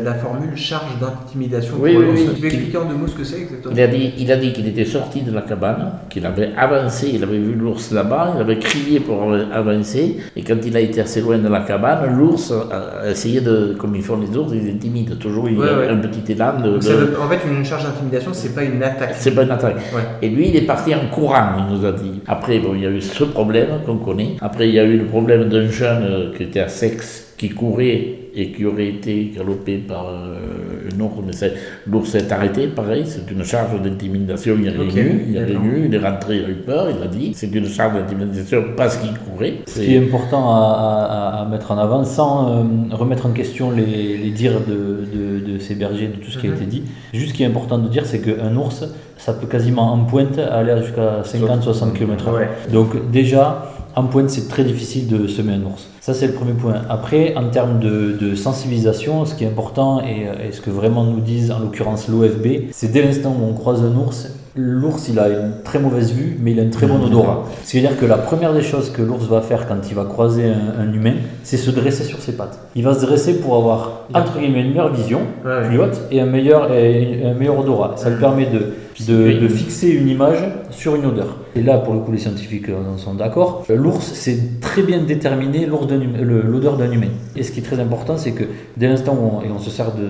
la, formule charge d'intimidation. Oui, oui, oui. Tu peux expliquer en deux mots ce que c'est exactement il a, dit, qu'il était sorti de la cabane, qu'il avait avancé, il avait vu l'ours là-bas, il avait crié pour avancer, et quand il a été assez loin de la cabane, l'ours a essayé de, comme ils font les ours, ils intimident toujours, il a un petit élan de, En fait, une charge d'intimidation, c'est pas une attaque. C'est pas une attaque. Et lui, il est parti en courant, il nous a dit. Après, bon, il y a eu ce problème qu'on connaît. Après, il y a eu le problème d'un jeune euh, qui était à sexe, qui courait et qui aurait été galopé par euh, un ours, mais l'ours s'est arrêté, pareil, c'est une charge d'intimidation, il n'y a rien eu, il n'y a rien eu, il est rentré, il a eu peur, il a dit, c'est une charge d'intimidation parce qu'il courait. Ce qui est important à, mettre en avant, sans euh, remettre en question les, les dires de, de, de, ces bergers, de tout ce qui a mhm. été dit, juste ce qui est important de dire, c'est qu'un ours, ça peut quasiment en pointe aller jusqu'à 50-60 km/h. Donc déjà, en pointe, c'est très difficile de semer un ours. Ça, c'est le premier point. Après, en termes de, sensibilisation, ce qui est important et, et, ce que vraiment nous disent, en l'occurrence l'OFB, c'est dès l'instant où on croise un ours, l'ours, il a une très mauvaise vue, mais il a un très bon odorat. C'est-à-dire que la première des choses que l'ours va faire quand il va croiser un, humain, c'est se dresser sur ses pattes. Il va se dresser pour avoir, entre guillemets, une meilleure vision, plus haute, et un meilleur, et un meilleur odorat. Ça lui permet de de, fixer une image sur une odeur. Et là, pour le coup, les scientifiques en sont d'accord. L'ours, c'est très bien déterminé l'odeur d'un humain. Et ce qui est très important, c'est que dès l'instant où on, et on se sert de,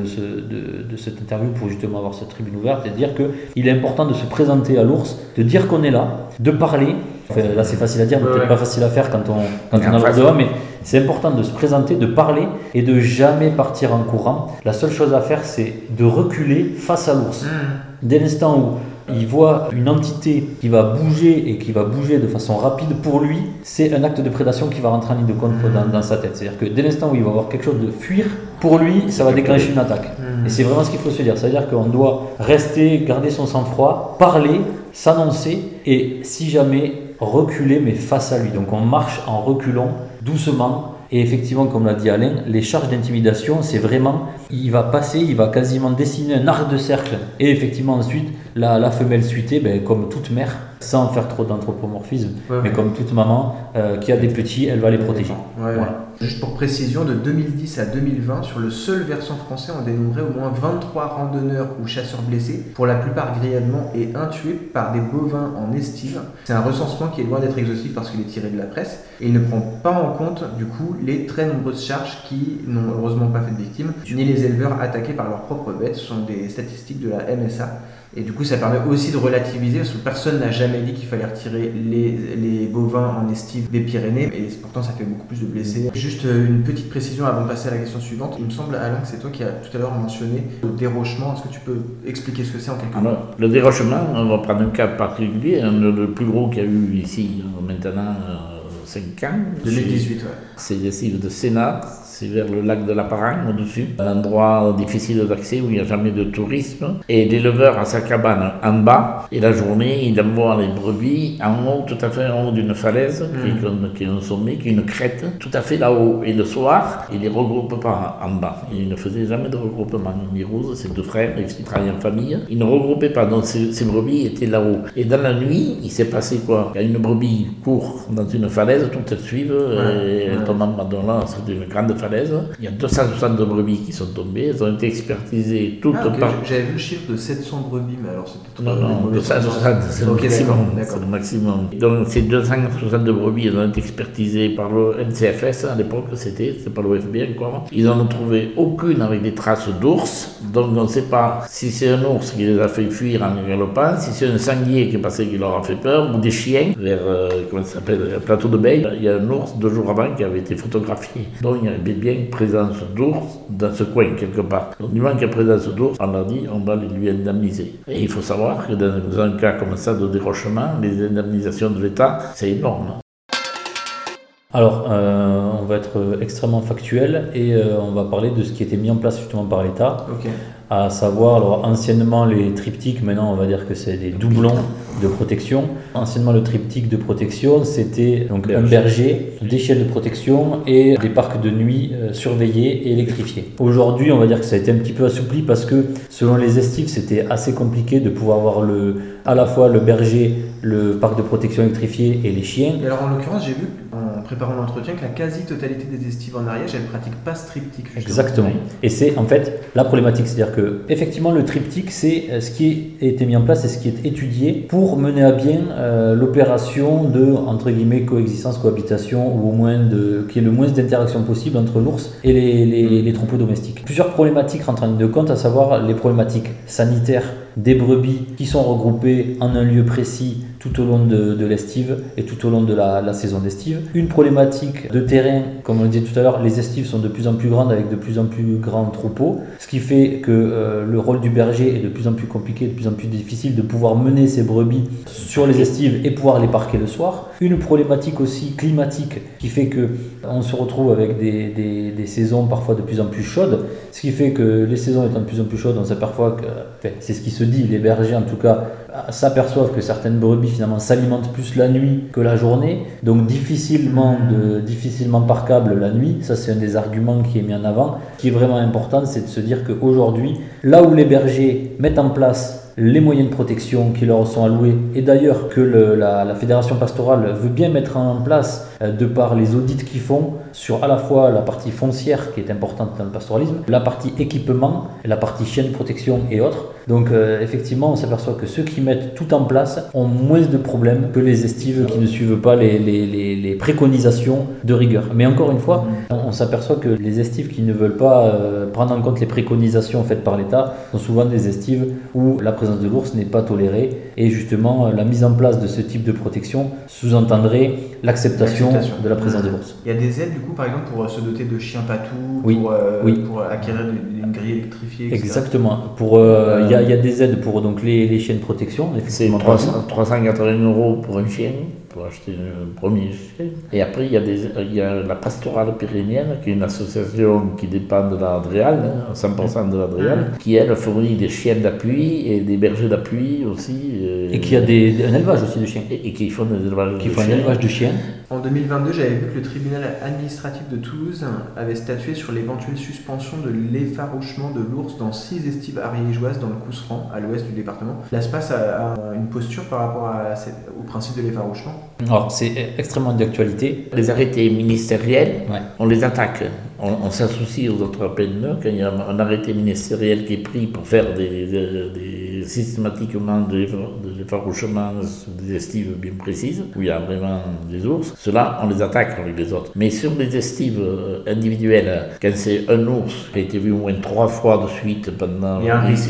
de, cette interview pour justement avoir cette tribune ouverte, et dire qu'il est important de se présenter à l'ours, de dire qu'on est là, de parler. là, c'est facile à dire, mais peut-être pas facile à faire quand on, quand on a l'ours devant, mais c'est important de se présenter, de parler et de jamais partir en courant. La seule chose à faire, c'est de reculer face à l'ours. Mmh. Dès l'instant où il voit une entité qui va bouger et qui va bouger de façon rapide, pour lui, c'est un acte de prédation qui va rentrer en ligne de compte mmh. dans, sa tête. C'est-à-dire que dès l'instant où il va voir quelque chose de fuir, pour lui, ça va déclencher une attaque. Mmh. Et c'est vraiment ce qu'il faut se dire. C'est-à-dire qu'on doit rester, garder son sang-froid, parler, s'annoncer et si jamais reculer mais face à lui. Donc on marche en reculant doucement et effectivement, comme l'a dit Alain, les charges d'intimidation, c'est vraiment, il va passer, il va quasiment dessiner un arc de cercle. Et effectivement, ensuite, la, la femelle suitée, ben, comme toute mère, sans faire trop d'anthropomorphisme, mais comme toute maman euh, qui a des petits, elle va les protéger. Juste pour précision, de 2010 à 2020, sur le seul versant français, on dénombrait au moins 23 randonneurs ou chasseurs blessés, pour la plupart grièvement et un tué par des bovins en estive. C'est un recensement qui est loin d'être exhaustif parce qu'il est tiré de la presse et il ne prend pas en compte du coup les très nombreuses charges qui n'ont heureusement pas fait de victimes, ni les éleveurs attaqués par leurs propres bêtes. Ce sont des statistiques de la MSA Et du coup, ça permet aussi de relativiser, parce que personne n'a jamais dit qu'il fallait retirer les, les, bovins en estive des Pyrénées, et pourtant ça fait beaucoup plus de blessés. Juste euh, une petite précision avant de passer à la question suivante. Il me semble, Alain, que c'est toi qui as tout à l'heure mentionné le dérochement. Est-ce que tu peux expliquer ce que c'est en quelques mots? Le dérochement, on va prendre un cas particulier, le plus gros qu'il y a eu ici maintenant 5 euh, ans. 2018, ouais. C'est de Sénat, c'est vers le lac de la Parang au-dessus, un endroit difficile d'accès où il n'y a jamais de tourisme. Et l'éleveur a sa cabane en bas, et la journée, il envoie les brebis en haut, tout à fait en haut d'une falaise, mm. qui, est un sommet, qui est une crête, tout à fait là-haut. Et le soir, il ne les regroupe pas en bas. Il ne faisait jamais de regroupement. Mirouz, ses deux frères, ils travaillaient en famille, il ne regroupait pas, donc ces, brebis étaient là-haut. Et dans la nuit, il s'est passé quoi? Il y a une brebis court dans une falaise, toutes elles suivent, et elles tombent en bas c'est une grande falaise il y a 260 brebis qui sont tombées. Elles ont été expertisées toutes ah, par. J'avais vu le chiffre de 700 brebis, mais alors c'est Non, non, 260, c'est le maximum. C'est le maximum. Donc ces 260 brebis, elles ont été expertisées par le NCFS à l'époque, c'était, c'est pas l'OFB encore. Ils n'en ont trouvé aucune avec des traces d'ours. Donc on ne sait pas si c'est un ours qui les a fait fuir en galopant, si c'est un sanglier qui est passé qui leur a fait peur, ou des chiens vers, euh, comment ça s'appelle, le plateau de Bay. Il y a un ours deux jours avant qui avait été photographié. Donc il y avait bien présence d'ours dans ce coin quelque part. Donc du moment qu'il y a présence d'ours, on a dit on va lui indemniser. Et il faut savoir que dans un cas comme ça de dérochement, les indemnisations de l'État, c'est énorme. Alors, euh, on va être extrêmement factuel et euh, on va parler de ce qui a été mis en place justement par l'État. À savoir, alors, anciennement les triptyques, maintenant on va dire que c'est des doublons de protection. Anciennement, le triptyque de protection, c'était donc un berger, des chiens de protection et des parcs de nuit euh, surveillés et électrifiés. Aujourd'hui, on va dire que ça a été un petit peu assoupli parce que selon les estives, c'était assez compliqué de pouvoir avoir le, à la fois le berger, le parc de protection électrifié et les chiens. Et alors en l'occurrence, j'ai vu en préparant l'entretien que la quasi-totalité des estives en Ariège, elles ne pratiquent pas ce triptyque. Exactement. Et c'est en fait la problématique, c'est-à-dire que effectivement le triptyque, c'est euh, ce qui a été mis en place et ce qui est étudié pour mener à bien euh, l'opération de entre guillemets coexistence, cohabitation ou au moins de qu'il y ait le moins d'interaction possible entre l'ours et les, les, les, troupeaux domestiques. Plusieurs problématiques rentrent en ligne de compte, à savoir les problématiques sanitaires des brebis qui sont regroupées en un lieu précis tout au long de, l'estive et tout au long de la, saison d'estive. Une problématique de terrain, comme on le disait tout à l'heure, les estives sont de plus en plus grandes avec de plus en plus grands troupeaux, ce qui fait que euh, le rôle du berger est de plus en plus compliqué, de plus en plus difficile de pouvoir mener ses brebis sur les estives et pouvoir les parquer le soir. Une problématique aussi climatique qui fait que on se retrouve avec des, des saisons parfois de plus en plus chaudes, ce qui fait que les saisons étant de plus en plus chaudes, on s'aperçoit que, c'est ce qui se dit, les bergers en tout cas, s'aperçoivent que certaines brebis finalement s'alimentent plus la nuit que la journée, donc difficilement, de, difficilement parquable la nuit. Ça, c'est un des arguments qui est mis en avant. Qui est vraiment important, c'est de se dire qu'aujourd'hui, là où les bergers mettent en place les moyens de protection qui leur sont alloués, et d'ailleurs que la, Fédération pastorale veut bien mettre en place de par les audits qu'ils font sur à la fois la partie foncière qui est importante dans le pastoralisme, la partie équipement, la partie chaîne protection et autres. Donc euh, effectivement, on s'aperçoit que ceux qui mettent tout en place ont moins de problèmes que les estives qui ne suivent pas les, les, préconisations de rigueur. Mais encore une fois, on, s'aperçoit que les estives qui ne veulent pas euh, prendre en compte les préconisations faites par l'État sont souvent des estives où la présence de l'ours n'est pas tolérée. Et justement, la mise en place de ce type de protection sous-entendrait l'acceptation de la présence de l'ours. Il y a des aides, du coup, par exemple, pour se doter de chiens patous, oui. pour, euh, oui. pour acquérir une grille électrifiée etc. Exactement. Pour, euh, il, y a, il, y a, des aides pour donc, les, les chiens de protection. C'est 380 euros pour un chien pour acheter un premier chien. Et après, il y, a des, il y a la pastorale pyrénéenne, qui est une association qui dépend de la DREAL, 100% hein, de la DREAL, qui elle fournit des chiens d'appui et des bergers d'appui aussi. Euh, et qui a des, un élevage aussi de chiens. Et, qui font des élevages qui font un élevage de chiens. En 2022, j'avais vu que le tribunal administratif de Toulouse avait statué sur l'éventuelle suspension de l'effarouchement de l'ours dans six estives ariégeoises dans le Cousseran, à l'ouest du département. L'ASPAS a, a une posture par rapport à au principe de l'effarouchement? Alors, c'est extrêmement d'actualité. Les arrêtés ministériels, on les attaque. On, s'associe aux autres PME quand il y a un arrêté ministériel qui est pris pour faire des, systématiquement de, l'effarouchement des estives bien précises, où il y a vraiment des ours, ceux-là, on les attaque avec les autres. Mais sur des estives euh, individuelles, quand c'est un ours qui a été vu au moins trois fois de suite pendant... Il y a un risque,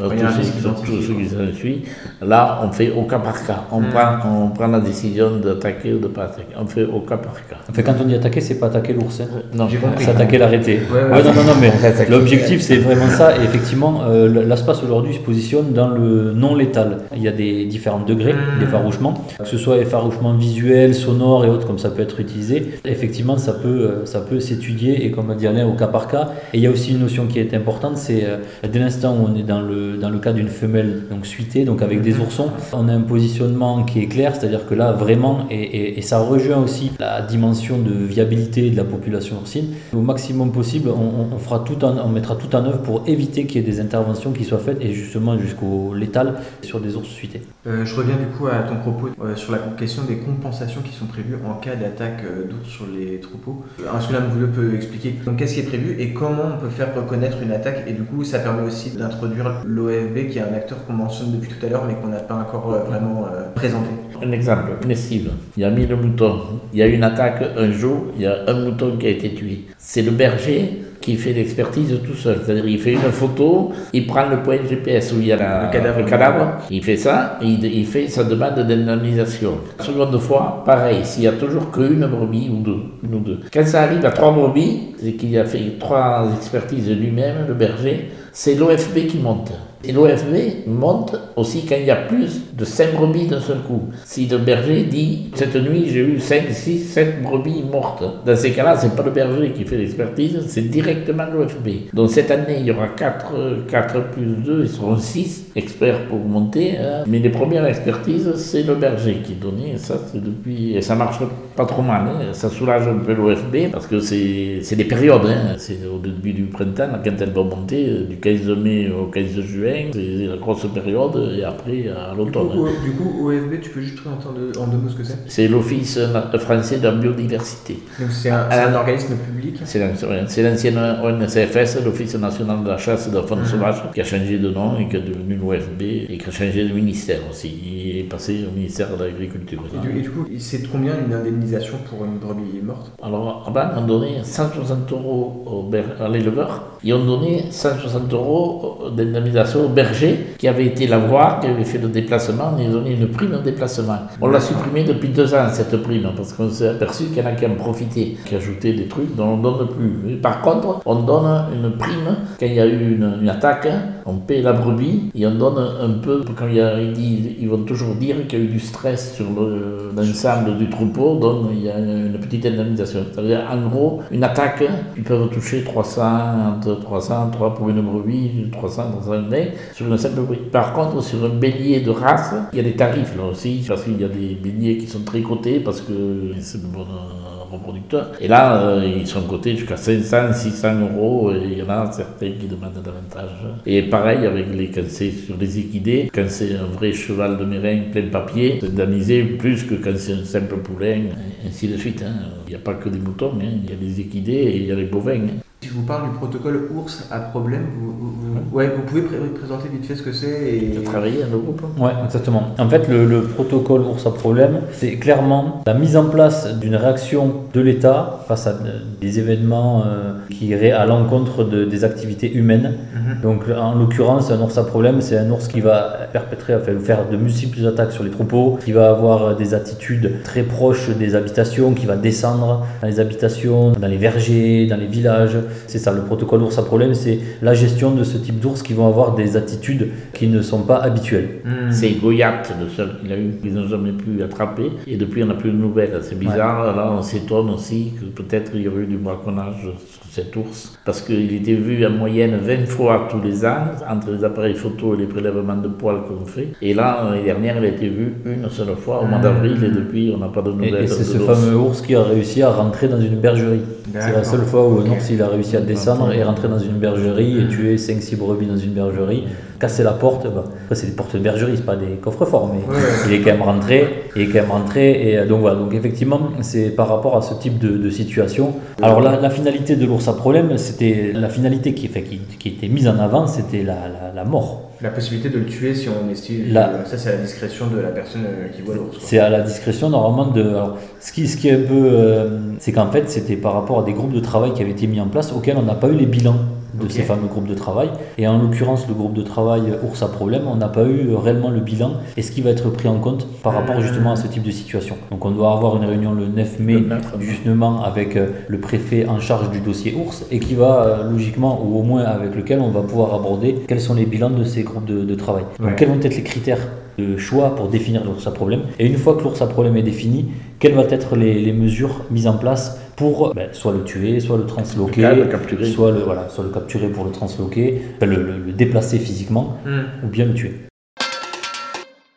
euh, tout, ce qui s'ensuit, là, on fait au cas par cas. On, hmm. prend, on prend la décision d'attaquer ou de ne pas attaquer. On fait au cas par cas. En fait, quand on dit attaquer, c'est pas attaquer l'ours. Hein. Non, c'est attaquer l'arrêté. Ouais, non, non, non, mais l'objectif, c'est vraiment ça. Et effectivement, euh, l'espace aujourd'hui se positionne dans le non létal. Il y a des différents degrés hmm. d'effarouchement, que ce soit effarouchement visuel, sonore et autres, comme ça peut être utilisé. Effectivement, ça peut, euh, ça peut s'étudier et, comme a dit Alain, au cas par cas. Et il y a aussi une notion qui est importante, c'est euh, dès l'instant où on est dans le, dans le cas d'une femelle donc suitée, donc avec des hmm. oursons, on a un positionnement qui est clair, c'est-à-dire que là, vraiment, et, et, ça rejoint aussi la dimension de viabilité de la population oursine. Au maximum possible, on, on fera tout en, on mettra tout en œuvre pour éviter qu'il y ait des interventions qui soient faites et justement jusqu'au létal sur des ours suités. Euh, je reviens du coup à ton propos euh, sur la question des compensations qui sont prévues en cas d'attaque euh, d'ours sur les troupeaux. Est-ce que vous peut expliquer qu'est-ce qui est prévu et comment on peut faire reconnaître une attaque et du coup ça permet aussi d'introduire l'OFB qui est un acteur qu'on mentionne depuis tout à l'heure mais qu'on n'a pas encore vraiment présenté. Un exemple, une estive. Il y a 1000 moutons. Il y a une attaque un jour, il y a un mouton qui a été tué. C'est le berger qui fait l'expertise tout seul. C'est-à-dire, il fait une photo, il prend le point GPS où il y a la, le, cadavre. il fait ça, il, il fait sa demande d'indemnisation. Seconde fois, pareil, s'il y a toujours qu'une brebis ou deux, une ou deux. Quand ça arrive à trois brebis, c'est qu'il a fait trois expertises lui-même, le berger, c'est l'OFB qui monte. Et l'OFB monte aussi quand il y a plus de 5 brebis d'un seul coup. Si le berger dit cette nuit j'ai eu 5, 6, 7 brebis mortes, dans ces cas-là, c'est pas le berger qui fait l'expertise, c'est directement l'OFB. Donc cette année, il y aura 4, 4 plus 2, ils seront 6 experts pour monter. Hein. Mais les premières expertises, c'est le berger qui donnait. Et ça, c'est depuis. Ça marche pas trop mal. Hein. Ça soulage un peu l'OFB parce que c'est des périodes. Hein. C'est au début du printemps, quand elle va monter, du 15 mai au 15 juin c'est la grosse période, et après à l'automne. Du, coup, OFB, tu peux juste présenter en deux mots ce que c'est? C'est l'Office français de la biodiversité. Donc c'est un, organisme public? C'est l'ancienne ONCFS, l'Office national de la chasse et de la faune mhm. sauvage, qui a changé de nom et qui est devenu l'OFB, et qui a changé de ministère aussi. Il est passé au ministère de l'Agriculture. Et, du coup, c'est combien une indemnisation pour une brebis morte? Alors, avant, on donnait 160 euros à l'éleveur, et on donnait 160 euros d'indemnisation berger qui avait été la voir, qui avait fait le déplacement, on lui a donné une prime de déplacement. On l'a supprimé depuis deux ans, cette prime, parce qu'on s'est aperçu qu'il y en a qui en profité, qui ajoutaient des trucs dont on ne donne plus. par contre, on donne une prime quand il y a eu une, attaque, on paie la brebis et on donne un peu, quand il, y a, ils vont toujours dire qu'il y a eu du stress sur l'ensemble du troupeau, donc il y a une petite indemnisation. C'est-à-dire, en gros, une attaque, ils peuvent toucher 300, entre 300, 3 pour une brebis, 300 dans un nez, sur une simple Par contre, sur un bélier de race, il y a des tarifs là aussi, parce qu'il y a des béliers qui sont très cotés parce que c'est le bon euh, reproducteur. Et là, euh, ils sont cotés jusqu'à 500, 600 euros, et il y en a certains qui demandent davantage. Et pareil avec les quand c'est sur les équidés, quand c'est un vrai cheval de mérin plein de papier, c'est indemnisé plus que quand c'est un simple poulain, ainsi de suite. Hein. Il n'y a pas que des moutons, hein. il y a les équidés et il y a les bovins. Hein. Si je vous parle du protocole ours à problème, vous, ouais, vous pouvez présenter vite fait ce que c'est et travailler à nos groupes. Ouais, exactement. En fait, le, protocole ours à problème, c'est clairement la mise en place d'une réaction de l'État face à des événements euh, qui iraient à l'encontre de, des activités humaines. Mhm. Donc, en l'occurrence, un ours à problème, c'est un ours qui va perpétrer, enfin, faire de multiples attaques sur les troupeaux, qui va avoir des attitudes très proches des habitations, qui va descendre dans les habitations, dans les vergers, dans les villages c'est ça, le protocole ours à problème, c'est la gestion de ce type d'ours qui vont avoir des attitudes qui ne sont pas habituelles. Hmm. C'est Goyat, le seul qu'il a eu, qu'ils n'ont jamais pu attraper. Et depuis, on n'a plus de nouvelles. C'est bizarre. Là, on s'étonne aussi que peut-être il y aurait eu du braconnage sur cet ours. Parce qu'il était vu en moyenne 20 fois tous les ans, entre les appareils photo et les prélèvements de poils qu'on fait. Et là, l'année dernière, il a été vu une seule fois au mois d'avril. Et depuis, on n'a pas de nouvelles. Et, c'est ce fameux ours qui a réussi à rentrer dans une bergerie. C'est la seule fois où un ours il a réussi à descendre et rentrer dans une bergerie et tuer 5-6 brebis dans une bergerie. Cassé la porte. Bah, après, c'est des portes de bergerie, c'est pas des coffres-forts, mais il est quand même rentré. Il est quand même rentré. Et donc voilà, donc effectivement, c'est par rapport à ce type de, situation. Alors la, finalité de l'ours à problème, c'était la finalité qui, fait, qui, qui, était mise en avant, c'était la, la, mort. La possibilité de le tuer si on estime. La... Ça, c'est à la discrétion de la personne qui voit l'ours. C'est à la discrétion normalement de. Alors, ce qui, ce qui est un peu. Euh, c'est qu'en fait, c'était par rapport à des groupes de travail qui avaient été mis en place auxquels on n'a pas eu les bilans de ces fameux groupes de travail. Et en l'occurrence, le groupe de travail Ours à problème, on n'a pas eu réellement le bilan et ce qui va être pris en compte par rapport justement à ce type de situation. Donc on doit avoir une réunion le 9 mai justement avec euh, le préfet en charge du dossier Ours et qui va euh, logiquement, ou au moins avec lequel on va pouvoir aborder quels sont les bilans de ces groupes de, travail. Donc quels vont être les critères de choix pour définir l'ours à problème. Et une fois que l'ours à problème est défini, quelles vont être les, mesures mises en place pour ben, soit le tuer, soit le transloquer, soit, le, voilà, soit le capturer pour le transloquer, le, déplacer physiquement, hmm. ou bien le tuer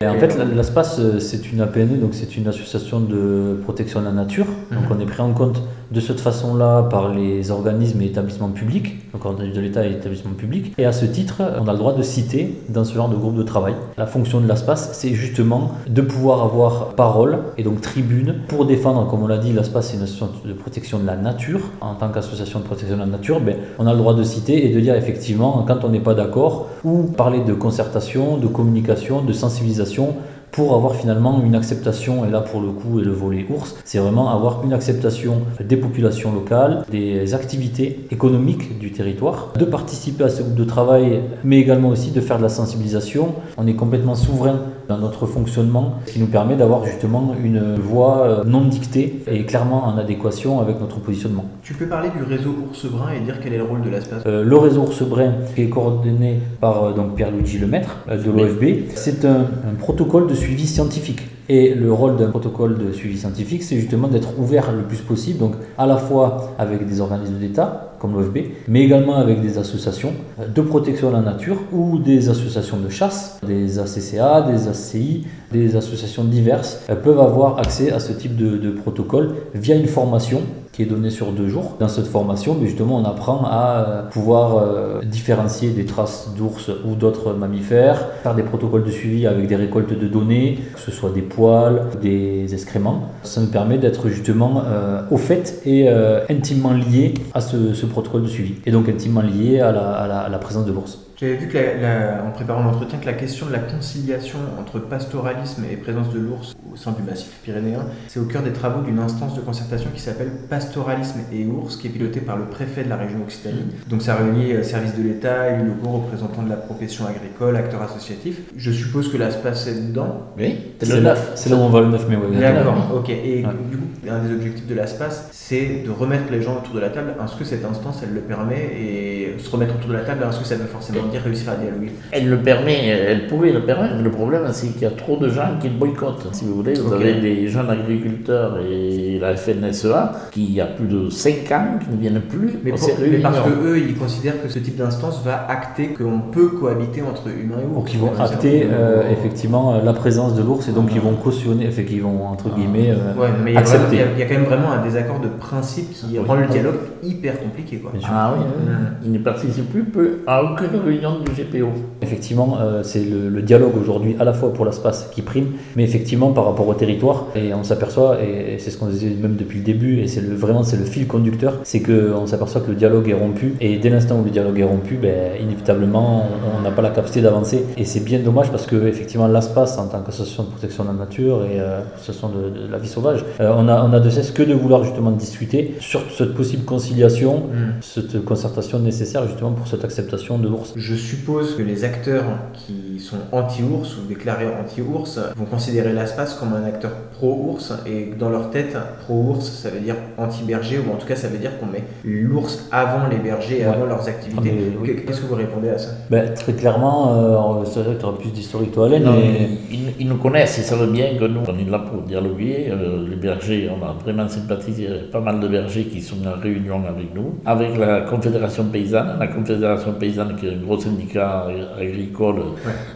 en fait, l'ASPAS, euh, c'est une APNE, donc c'est une association de protection de la nature. Donc mhm. on est pris en compte de cette façon-là par les organismes et établissements publics, donc de l'État et établissements publics. Et à ce titre, on a le droit de citer dans ce genre de groupe de travail. La fonction de l'ASPAS, c'est justement de pouvoir avoir parole et donc tribune pour défendre, comme on l'a dit, l'ASPAS c'est une association de protection de la nature. En tant qu'association de protection de la nature, ben, on a le droit de citer et de dire effectivement quand on n'est pas d'accord ou parler de concertation, de communication, de sensibilisation pour avoir finalement une acceptation, et là pour le coup, et le volet ours, c'est vraiment avoir une acceptation des populations locales, des activités économiques du territoire, de participer à ce groupe de travail, mais également aussi de faire de la sensibilisation. On est complètement souverain dans notre fonctionnement, ce qui nous permet d'avoir justement une voix euh, non dictée et clairement en adéquation avec notre positionnement. Tu peux parler du réseau Ours Brun et dire quel est le rôle de l'espace euh, Le réseau Ours Brun, qui est coordonné par euh, donc Pierre-Luigi Lemaître de l'OFB, c'est un, un protocole de suivi scientifique. Et le rôle d'un protocole de suivi scientifique, c'est justement d'être ouvert le plus possible, donc à la fois avec des organismes d'État, comme l'OFB, mais également avec des associations de protection de la nature ou des associations de chasse, des ACCA, des ACI, des associations diverses, elles peuvent avoir accès à ce type de, de protocole via une formation qui est donnée sur deux jours. Dans cette formation, mais justement, on apprend à euh, pouvoir euh, différencier des traces d'ours ou d'autres mammifères, faire des protocoles de suivi avec des récoltes de données, que ce soit des poils, des excréments. Ça nous permet d'être justement euh, au fait et intimement lié à ce, ce, protocole de suivi, et donc intimement lié à la, à la présence de l'ours. J'avais vu que en préparant l'entretien que la question de la conciliation entre pastoralisme et présence de l'ours au sein du massif pyrénéen, c'est au cœur des travaux d'une instance de concertation qui s'appelle Pastoralisme et ours, qui est pilotée par le préfet de la région Occitanie. Donc ça réunit euh, services de l'État, élus locaux, représentants de la profession agricole, acteurs associatifs. Je suppose que là se passe dedans. Oui, c'est là, là, où on va le 9 mai. D'accord, ok. Et du coup, un des objectifs de l'ASPAS, c'est de remettre les gens autour de la table. Est-ce que cette instance, elle le permet? Et se remettre autour de la table, est-ce que ça veut forcément réussir à dialoguer Elle le permet, elle pouvait le permettre. Le problème, c'est qu'il y a trop de gens qui le boycottent. Si vous voulez, vous avez des jeunes agriculteurs et la FNSEA qui, il y a plus de 5 ans, qui ne viennent plus. Mais, parce que eux, ils considèrent que ce type d'instance va acter qu'on peut cohabiter entre humains et ours. Donc ils vont acter euh, effectivement euh, la présence de l'ours et donc ils vont cautionner, fait qu'ils vont entre guillemets euh, accepter. Il y, a quand même vraiment un désaccord de principe qui rend le dialogue hyper compliqué. Quoi. Ah oui, il ne participe plus peu à aucune réunion du GPO. Effectivement, euh, c'est le, dialogue aujourd'hui à la fois pour l'espace qui prime, mais effectivement par rapport au territoire. Et on s'aperçoit, et, c'est ce qu'on disait même depuis le début, et c'est le, vraiment c'est le fil conducteur, c'est qu'on s'aperçoit que le dialogue est rompu. Et dès l'instant où le dialogue est rompu, ben, inévitablement, on n'a pas la capacité d'avancer. Et c'est bien dommage parce que effectivement l'espace en tant qu'association de protection de la nature et euh, association de, de, la vie sauvage, euh, on, a, on a de cesse que de vouloir justement discuter sur cette possible conciliation, mm. cette concertation nécessaire justement pour cette acceptation de l'ours. Je suppose que les acteurs qui sont anti-ours ou déclarés anti-ours vont considérer l'espace comme un acteur pro-ours et dans leur tête, pro-ours, ça veut dire anti-berger ou en tout cas ça veut dire qu'on met l'ours avant les bergers et avant leurs activités. Ah, qu'est-ce que vous répondez à ça? Ben, Très clairement, euh, c'est vrai que tu auras plus d'historique toi Alain. ils, nous connaissent, ils savent bien que nous, on est là pour dialoguer. Euh, les bergers, on a vraiment sympathisé pas mal de bergers qui sont en réunion avec nous, avec la Confédération paysanne, la Confédération paysanne qui est grosse gros syndicat agricole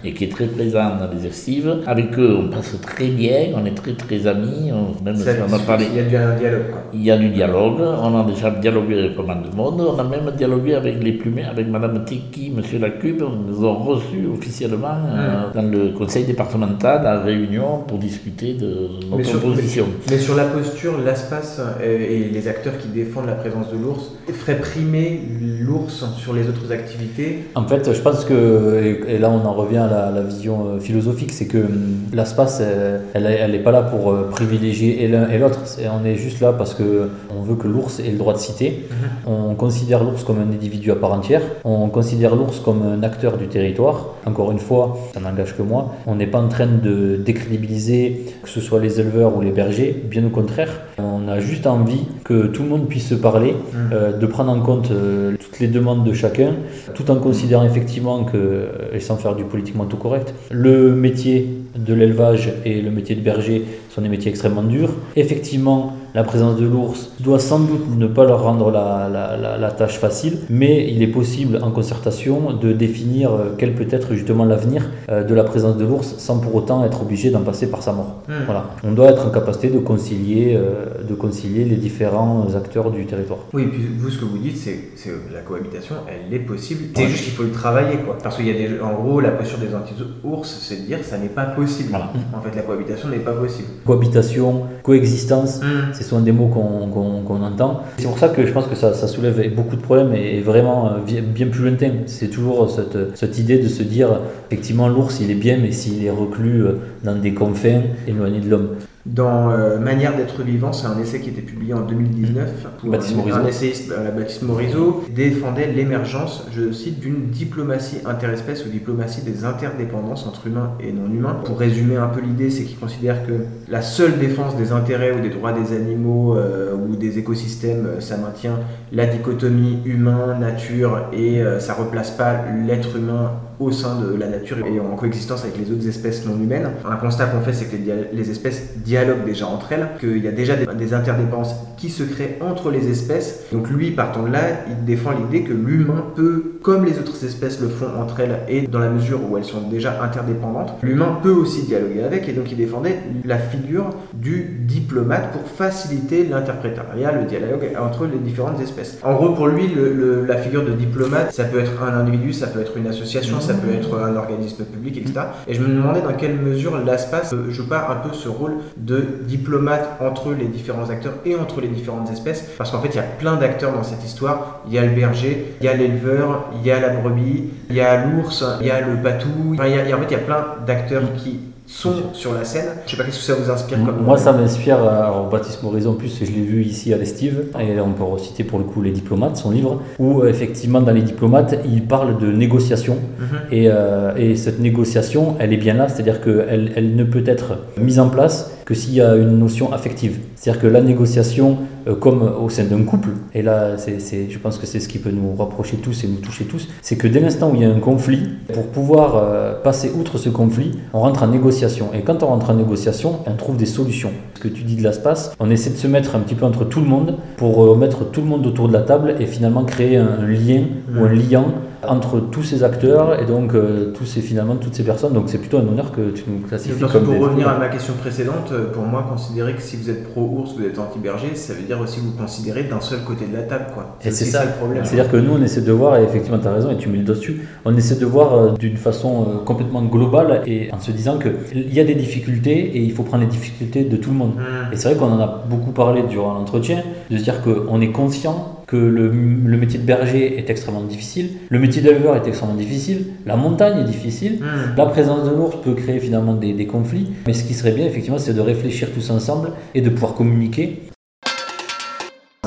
et qui est très présent dans les estives. Avec eux, on passe très bien, on est très très amis. On, même on a parlé. Il y a un dialogue. Il y a du dialogue. On a déjà dialogué avec pas mal de monde. On a même dialogué avec les plumets, avec Madame Tiki, Monsieur Lacube. On nous a reçus officiellement euh, dans le conseil départemental à Réunion pour discuter de notre position. Mais, sur la posture, l'ASPAS et les acteurs qui défendent la présence de l'ours feraient primer l'ours sur les autres activités En fait, je pense que, et là on en revient à la, vision euh, philosophique, c'est que hum, l'ASPAS, elle n'est pas là pour euh, privilégier l'un et l'autre. On est juste là parce qu'on veut que l'ours ait le droit de citer. Mhm. On considère l'ours comme un individu à part entière. On considère l'ours comme un acteur du territoire. Encore une fois, ça n'engage que moi. On n'est pas en train de décrédibiliser que ce soit les éleveurs ou les bergers. Bien au contraire, on a juste envie que tout le monde puisse se parler. Euh, de prendre en compte toutes les demandes de chacun, tout en considérant effectivement que, et sans faire du politiquement tout correct, le métier de l'élevage et le métier de berger sont des métiers extrêmement durs. Effectivement, la présence de l'ours doit sans doute ne pas leur rendre la, tâche facile, mais il est possible en concertation de définir quel peut être justement l'avenir euh, de la présence de l'ours sans pour autant être obligé d'en passer par sa mort. Hmm. Voilà. On doit être en capacité de concilier, euh, de concilier les différents acteurs du territoire. Oui, et puis vous, ce que vous dites, c'est que la cohabitation, elle est possible. C'est juste qu'il faut le travailler, quoi. Parce qu'il y a des, en gros, la posture des anti-ours, c'est de dire que ça n'est pas possible. En fait, la cohabitation n'est pas possible. Cohabitation, coexistence, hmm ce sont des mots qu'on entend. C'est pour ça que je pense que ça, soulève beaucoup de problèmes et vraiment euh, bien plus lointain. C'est toujours cette, cette, idée de se dire, effectivement, l'ours, il est bien, mais s'il est reclus euh, dans des confins éloignés de l'homme. Dans euh, Manière d'être vivant, c'est un essai qui était publié en 2019 pour Baptiste un, essayiste, la Baptiste Morisot, défendait l'émergence, je cite, d'une diplomatie interespèce ou diplomatie des interdépendances entre humains et non humains. Pour résumer un peu l'idée, c'est qu'il considère que la seule défense des intérêts ou des droits des animaux euh, ou des écosystèmes, euh, ça maintient la dichotomie humain-nature et ça replace pas l'être humain au sein de la nature et en coexistence avec les autres espèces non humaines. Un constat qu'on fait, c'est que les espèces dialoguent déjà entre elles, qu'il y a déjà des, interdépendances qui se créent entre les espèces. Donc lui, partant de là, il défend l'idée que l'humain peut, comme les autres espèces le font entre elles, et dans la mesure où elles sont déjà interdépendantes, l'humain peut aussi dialoguer avec, et donc il défendait la figure du diplomate pour faciliter l'interprétariat, le dialogue entre les différentes espèces. En gros, pour lui, la figure de diplomate, ça peut être un individu, ça peut être une association, ça peut être un organisme public, etc. Et je me demandais dans quelle mesure l'ASPAS joue pas un peu ce rôle de diplomate entre les différents acteurs et entre les différentes espèces, parce qu'en fait, il y a plein d'acteurs dans cette histoire. Il y a le berger, il y a l'éleveur, il y a la brebis, il y a l'ours, il y a le patou. Enfin, il y a, en fait, il y a plein d'acteurs qui sont sur la scène. Je sais pas qu'est-ce que ça vous inspire comme Moi, ça m'inspire. Euh, alors, Baptiste Morizot, en plus, je l'ai vu ici à l'Estive, et on peut reciter pour le coup Les Diplomates, son livre, où euh, effectivement, dans Les Diplomates, il parle de négociation. Mhm. et, euh, et, cette négociation, elle est bien là, c'est-à-dire qu'elle elle ne peut être mise en place que s'il y a une notion affective. C'est-à-dire que la négociation, euh, comme au sein d'un couple, et là je pense que c'est ce qui peut nous rapprocher tous et nous toucher tous, c'est que dès l'instant où il y a un conflit, pour pouvoir euh, passer outre ce conflit, on rentre en négociation. Et quand on rentre en négociation, on trouve des solutions. Ce que tu dis de l'espace, on essaie de se mettre un petit peu entre tout le monde pour euh, mettre tout le monde autour de la table et finalement créer un, lien ou un liant entre tous ces acteurs et donc tous ces, finalement toutes ces personnes. Donc c'est plutôt un honneur que tu nous classifies. Comme pour revenir à ma question précédente, pour moi, considérer que si vous êtes pro-ours, vous êtes anti-berger, ça veut dire aussi vous considérer d'un seul côté de la table. Quoi. Et c'est ça, le problème. C'est-à-dire que nous, on essaie de voir, et effectivement, tu as raison, et tu mets le dessus, on essaie de voir euh, d'une façon euh, complètement globale et en se disant qu'il y a des difficultés et il faut prendre les difficultés de tout le monde. Mmh. Et c'est vrai qu'on en a beaucoup parlé durant l'entretien, de se dire qu'on est conscient que le, métier de berger est extrêmement difficile, le métier d'éleveur est extrêmement difficile, la montagne est difficile, hmm. la présence de l'ours peut créer finalement des, des, conflits, mais ce qui serait bien effectivement c'est de réfléchir tous ensemble et de pouvoir communiquer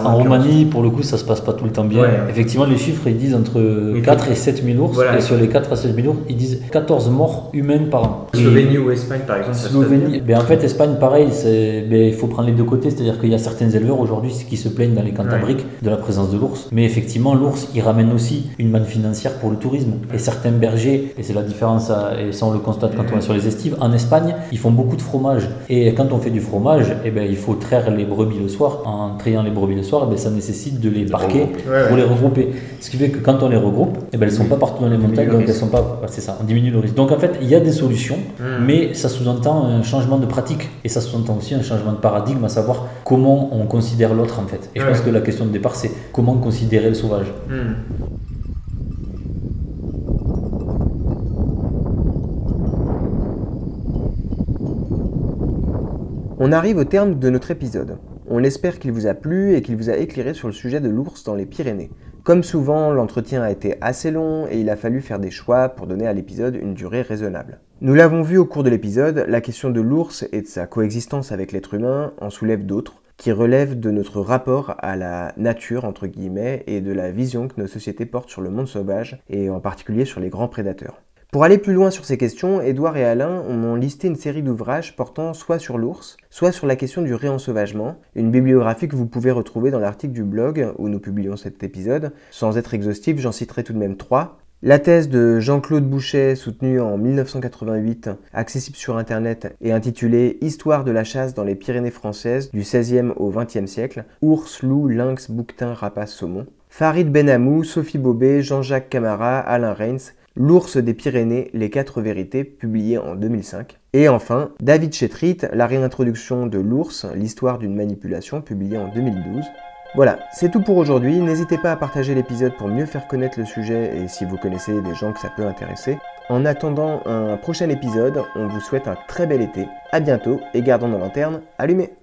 en Roumanie, pour le coup, ça se passe pas tout le temps bien. Effectivement, les chiffres, ils disent entre 4 et 7 000 ours. Et sur les 4 à 7 000 ours, ils disent 14 morts humaines par an. Slovénie ou Espagne, par exemple Slovénie. Ben, en fait, Espagne, pareil, ben, il faut prendre les deux côtés. C'est-à-dire qu'il y a certains éleveurs aujourd'hui qui se plaignent dans les Cantabriques de la présence de l'ours. Mais effectivement, l'ours, il ramène aussi une manne financière pour le tourisme. Et certains bergers, et c'est la différence, et ça on le constate quand on est sur les estives, en Espagne, ils font beaucoup de fromage. Et quand on fait du fromage, eh ben, il faut traire les brebis le soir. En trayant les brebis le soir, territoire, ben, ça nécessite de les parquer pour les regrouper. Ce qui fait que quand on les regroupe, eh ben, elles ne sont pas partout dans les montagnes, donc elles sont pas. C'est ça, on diminue le risque. Donc en fait, il y a des solutions, hmm. mais ça sous-entend un changement de pratique et ça sous-entend aussi un changement de paradigme, à savoir comment on considère l'autre en fait. Et je pense que la question de départ, c'est comment considérer le sauvage. Hmm. On arrive au terme de notre épisode. On espère qu'il vous a plu et qu'il vous a éclairé sur le sujet de l'ours dans les Pyrénées. Comme souvent, l'entretien a été assez long et il a fallu faire des choix pour donner à l'épisode une durée raisonnable. Nous l'avons vu au cours de l'épisode, la question de l'ours et de sa coexistence avec l'être humain en soulève d'autres, qui relèvent de notre rapport à la nature, entre guillemets, et de la vision que nos sociétés portent sur le monde sauvage, et en particulier sur les grands prédateurs. Pour aller plus loin sur ces questions, Édouard et Alain ont listé une série d'ouvrages portant soit sur l'ours, soit sur la question du réensauvagement, une bibliographie que vous pouvez retrouver dans l'article du blog où nous publions cet épisode. Sans être exhaustif, j'en citerai tout de même trois. La thèse de Jean-Claude Boucher, soutenue en 1988, accessible sur Internet et intitulée Histoire de la chasse dans les Pyrénées françaises du XVIe au XXe siècle, ours, loup, lynx, bouquetin, rapace, saumon. Farid Benamou, Sophie Bobet, Jean-Jacques Camara, Alain Reins, L'ours des Pyrénées, les quatre vérités, publié en 2005. Et enfin, David Chetrit, La réintroduction de l'ours, l'histoire d'une manipulation, publié en 2012. Voilà, c'est tout pour aujourd'hui. N'hésitez pas à partager l'épisode pour mieux faire connaître le sujet et si vous connaissez des gens que ça peut intéresser. En attendant un prochain épisode, on vous souhaite un très bel été. A bientôt et gardons nos lanternes allumées.